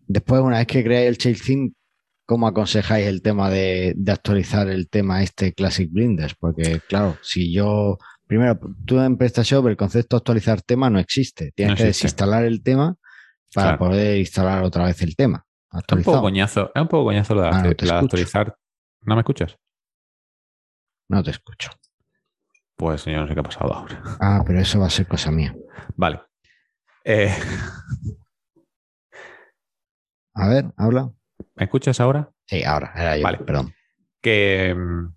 S1: después, una vez que creáis el child theme, ¿cómo aconsejáis el tema de, de actualizar el tema este Classic Blinders? Porque claro, si yo Primero, tú en PrestaShop el concepto de actualizar tema no existe. Tienes
S2: No
S1: que desinstalar el tema para
S2: Claro.
S1: poder instalar otra vez el tema.
S2: Es un poco coñazo, es un poco coñazo lo de,
S1: Ah, no
S2: de actualizar. ¿No me escuchas?
S1: No te escucho.
S2: Pues señor, no sé qué ha pasado ahora.
S1: Ah, pero eso va a ser cosa mía.
S2: Vale. Eh,
S1: A ver, habla.
S2: ¿Me escuchas ahora?
S1: Sí, ahora, era yo.
S2: Vale.
S1: Perdón.
S2: Que mm,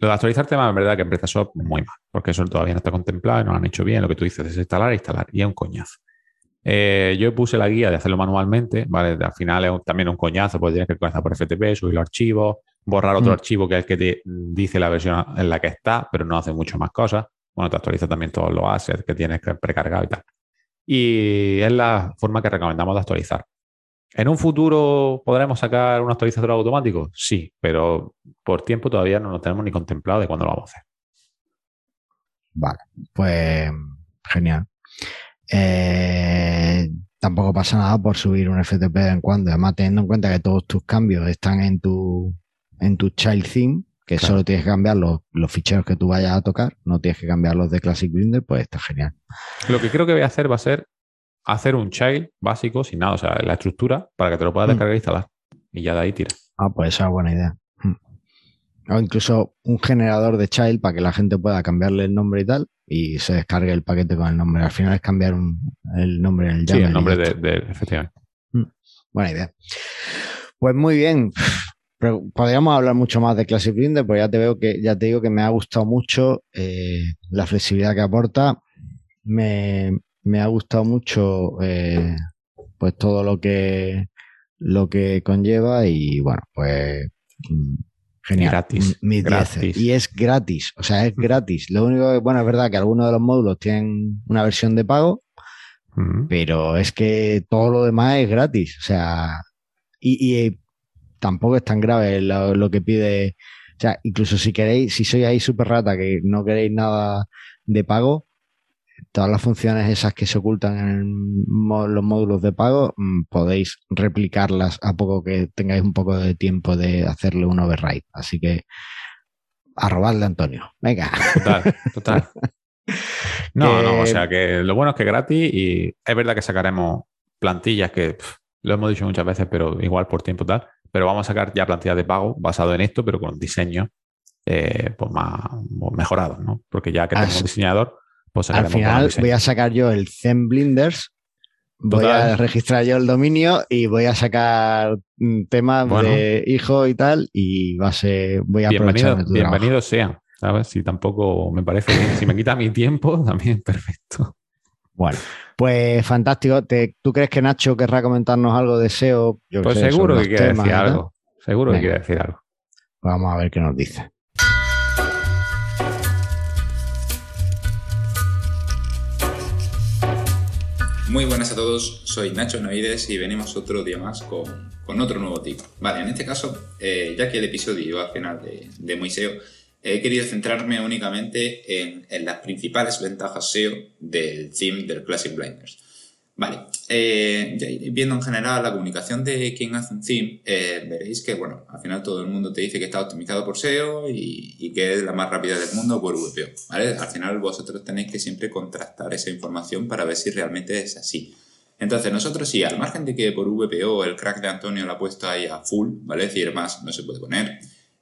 S2: lo de actualizar temas, en verdad, que en PrestaShop muy mal, porque eso todavía no está contemplado y no lo han hecho bien. Lo que tú dices es instalar e instalar, y es un coñazo. Eh, yo puse la guía de hacerlo manualmente, ¿vale? Al final es un- también un coñazo, porque tienes que comenzar por FTP, subir los archivos, borrar otro
S1: Mm.
S2: archivo que es el que te dice la versión en la que está, pero no hace mucho más cosas. Bueno, te actualiza también todos los assets que tienes que precargado y tal. Y es la forma que recomendamos de actualizar. ¿En un futuro podremos sacar un actualizador automático? Sí, pero por tiempo todavía no lo tenemos ni contemplado de cuándo lo vamos a hacer.
S1: Vale. Pues genial. Eh, tampoco pasa nada por subir un FTP de vez en cuando. Además, teniendo en cuenta que todos tus cambios están en tu, en tu child theme, que solo tienes que cambiar los, los, ficheros que tú vayas a tocar, no tienes que cambiar los de Classic Blender, pues está genial.
S2: Lo que creo que voy a hacer va a ser hacer un child básico sin nada, o sea, la estructura para que te lo puedas mm. descargar e instalar. Y ya de ahí tira.
S1: Ah, pues esa es buena idea. Mm. O incluso un generador de child para que la gente pueda cambiarle el nombre y tal y se descargue el paquete con el nombre. Al final es cambiar el nombre en el
S2: Sí, el nombre de, efectivamente.
S1: Mm. Buena idea. Pues muy bien. podríamos hablar mucho más de Classic Blender, pues ya te veo que, ya te digo que me ha gustado mucho eh, la flexibilidad que aporta. Me, me ha gustado mucho eh, pues todo lo que lo que conlleva y bueno, pues mm, genial.
S2: Gratis,
S1: Y es gratis, o sea, es gratis. Lo único que, bueno, es verdad que algunos de los módulos tienen una versión de pago, pero es que todo lo demás es gratis, o sea, y, tampoco es tan grave lo, lo, que pide. O sea, incluso si queréis, si sois ahí súper rata que no queréis nada de pago, todas las funciones esas que se ocultan en los módulos de pago, mm, podéis replicarlas a poco que tengáis un poco de tiempo de hacerle un override. Así que a robarle Antonio. Venga.
S2: Total, total. *laughs* No, no, o sea que lo bueno es que es gratis y es verdad que sacaremos plantillas que lo hemos dicho muchas veces, pero igual por tiempo tal. Pero vamos a sacar ya plantillas de pago basado en esto, pero con diseño eh, pues más mejorados, ¿no? Porque ya que tenemos un diseñador,
S1: pues Al final voy a sacar yo el Zen Blinders, voy a registrar yo el dominio y voy a sacar temas de hijo y tal y va a ser, voy a
S2: bienvenido, Bienvenidos sean, ¿sabes? Si tampoco me parece bien, si me quita mi tiempo, *laughs* también perfecto.
S1: Bueno, pues fantástico. ¿Tú crees que Nacho querrá comentarnos algo de SEO?
S2: pues seguro que quiere decir algo. Seguro que quiere decir algo.
S1: Vamos a ver qué nos dice.
S3: Muy buenas a todos, soy Nacho Novides y venimos otro día más con, con otro nuevo tip. Vale, en este caso, eh, ya que el episodio iba al final de, de he querido centrarme únicamente en, en, las principales ventajas SEO del theme del Classic Blinders. Vale, eh, viendo en general la comunicación de quien hace un theme, eh, veréis que, bueno, al final todo el mundo te dice que está optimizado por SEO y, que es la más rápida del mundo por VPO, ¿vale? Al final vosotros tenéis que siempre contrastar esa información para ver si realmente es así. Entonces, nosotros sí, al margen de que por VPO el crack de Antonio lo ha puesto ahí a full, ¿vale? Es decir, más no se puede poner.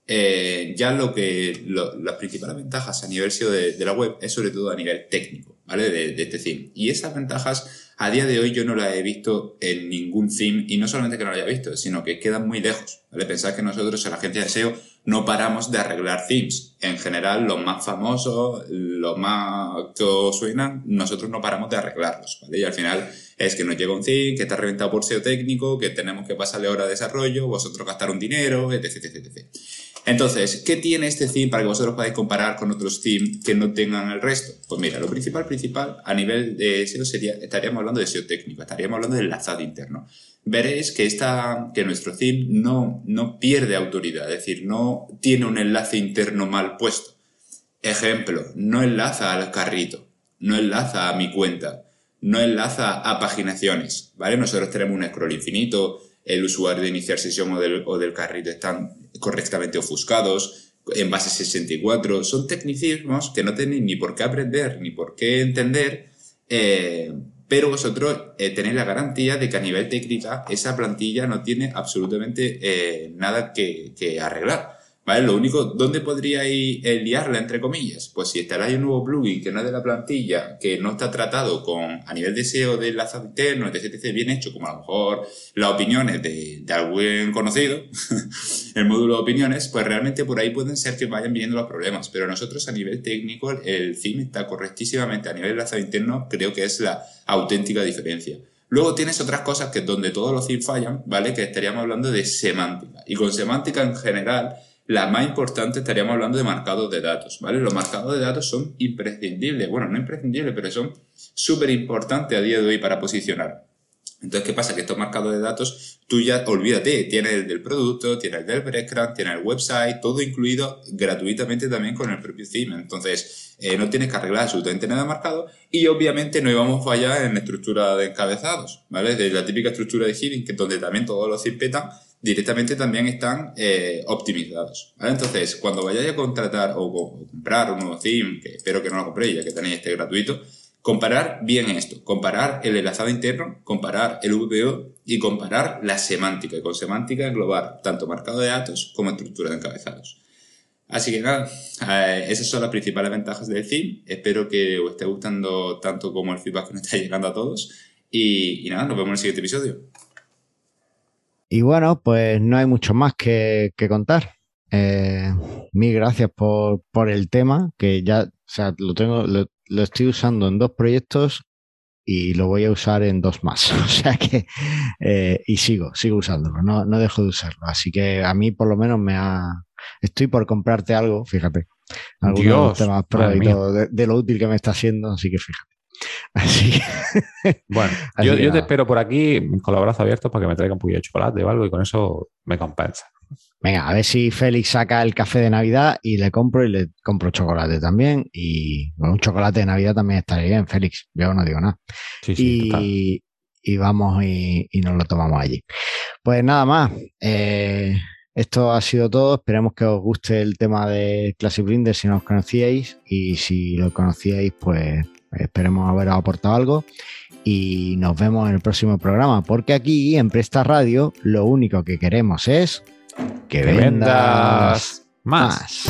S3: Eh, ya lo que, las principales ventajas a nivel SEO de, la web es sobre todo a nivel técnico, ¿vale? De, de este theme. Y esas ventajas a día de hoy yo no la he visto en ningún theme y no solamente que no la haya visto, sino que quedan muy lejos. ¿vale? Pensad que nosotros en la agencia de SEO no paramos de arreglar themes. En general, los más famosos, los más que os suenan, nosotros no paramos de arreglarlos. Y al final es que nos llega un theme que está reventado por SEO técnico, que tenemos que pasarle hora de desarrollo, vosotros gastar un dinero, etc, etc, etc. Entonces, ¿qué tiene este theme para que vosotros podáis comparar con otros themes que no tengan el resto? Pues mira, lo principal, principal, a nivel de SEO sería, estaríamos hablando de SEO técnico, estaríamos hablando del enlazado interno. Veréis que esta, que nuestro theme no, no pierde autoridad, es decir, no tiene un enlace interno mal puesto. Ejemplo, no enlaza al carrito, no enlaza a mi cuenta, no enlaza a paginaciones, ¿vale? Nosotros tenemos un scroll infinito, el usuario de iniciar sesión o del, carrito están correctamente ofuscados, en base 64. Son tecnicismos que no tenéis ni por qué aprender ni por qué entender, eh, pero vosotros eh, tenéis la garantía de que a nivel técnica esa plantilla no tiene absolutamente eh, nada que arreglar. ¿Vale? Lo único, ¿dónde podríais liarla, entre comillas? Pues si instaláis un nuevo plugin que no es de la plantilla, que no está tratado con, a nivel de SEO de enlace interno, etc, etc, bien hecho, como a lo mejor las opiniones de, de algún conocido, *laughs* el módulo de opiniones, pues realmente por ahí pueden ser que vayan viendo los problemas. Pero nosotros a nivel técnico, el theme está correctísimamente a nivel de enlace interno, creo que es la auténtica diferencia. Luego tienes otras cosas que donde todos los themes fallan, ¿vale? Que estaríamos hablando de semántica. Y con semántica en general, la más importante estaríamos hablando de marcados de datos, ¿vale? Los marcados de datos son imprescindibles, bueno, no imprescindibles, pero son súper importantes a día de hoy para posicionar. Entonces, ¿qué pasa? Que estos marcados de datos, tú ya, olvídate, tienes el del producto, tienes el del breadcrumb, tienes el website, todo incluido gratuitamente también con el propio theme. Entonces, eh, no tienes que arreglar absolutamente nada marcado y obviamente no íbamos a fallar en estructura de encabezados, ¿vale? De la típica estructura de heading, que donde también todos los petan, directamente también están eh, optimizados. Entonces, cuando vayáis a contratar o, comprar un nuevo theme, que espero que no lo compréis ya que tenéis este gratuito, Comparar bien esto, comparar el enlazado interno, comparar el VPO y comparar la semántica. Y con semántica englobar tanto marcado de datos como estructura de encabezados. Así que nada, eh, esas son las principales ventajas del theme. Espero que os esté gustando tanto como el feedback que nos está llegando a todos. Y, nada, nos vemos en el siguiente episodio.
S1: Y bueno, pues no hay mucho más que, contar. Eh, mil gracias por, por, el tema, que ya, o sea, lo tengo, lo estoy usando en dos proyectos y lo voy a usar en dos más. *laughs* O sea que, eh, y sigo, sigo usándolo, no, no dejo de usarlo. Así que a mí por lo menos me ha... Estoy por comprarte algo, fíjate. Algunos temas pro y todo, de, lo útil que me está haciendo, así que fíjate. *laughs* Así
S2: que, Bueno, *laughs* yo, yo te espero por aquí con los brazos abiertos para que me traiga un poquillo de chocolate o algo y con eso me compensa.
S1: Venga, a ver si Félix saca el café de Navidad y le compro y le compro chocolate también. Y un chocolate de Navidad también estaría bien, Félix. Yo no digo nada. y, y, vamos y, nos lo tomamos allí. Pues nada más. Eh, esto ha sido todo. Esperemos que os guste el tema de Classic Blinder si no os conocíais. Y si lo conocíais, pues esperemos haberos aportado algo. Y nos vemos en el próximo programa. Porque aquí en Presta Radio lo único que queremos es que, vendas, más.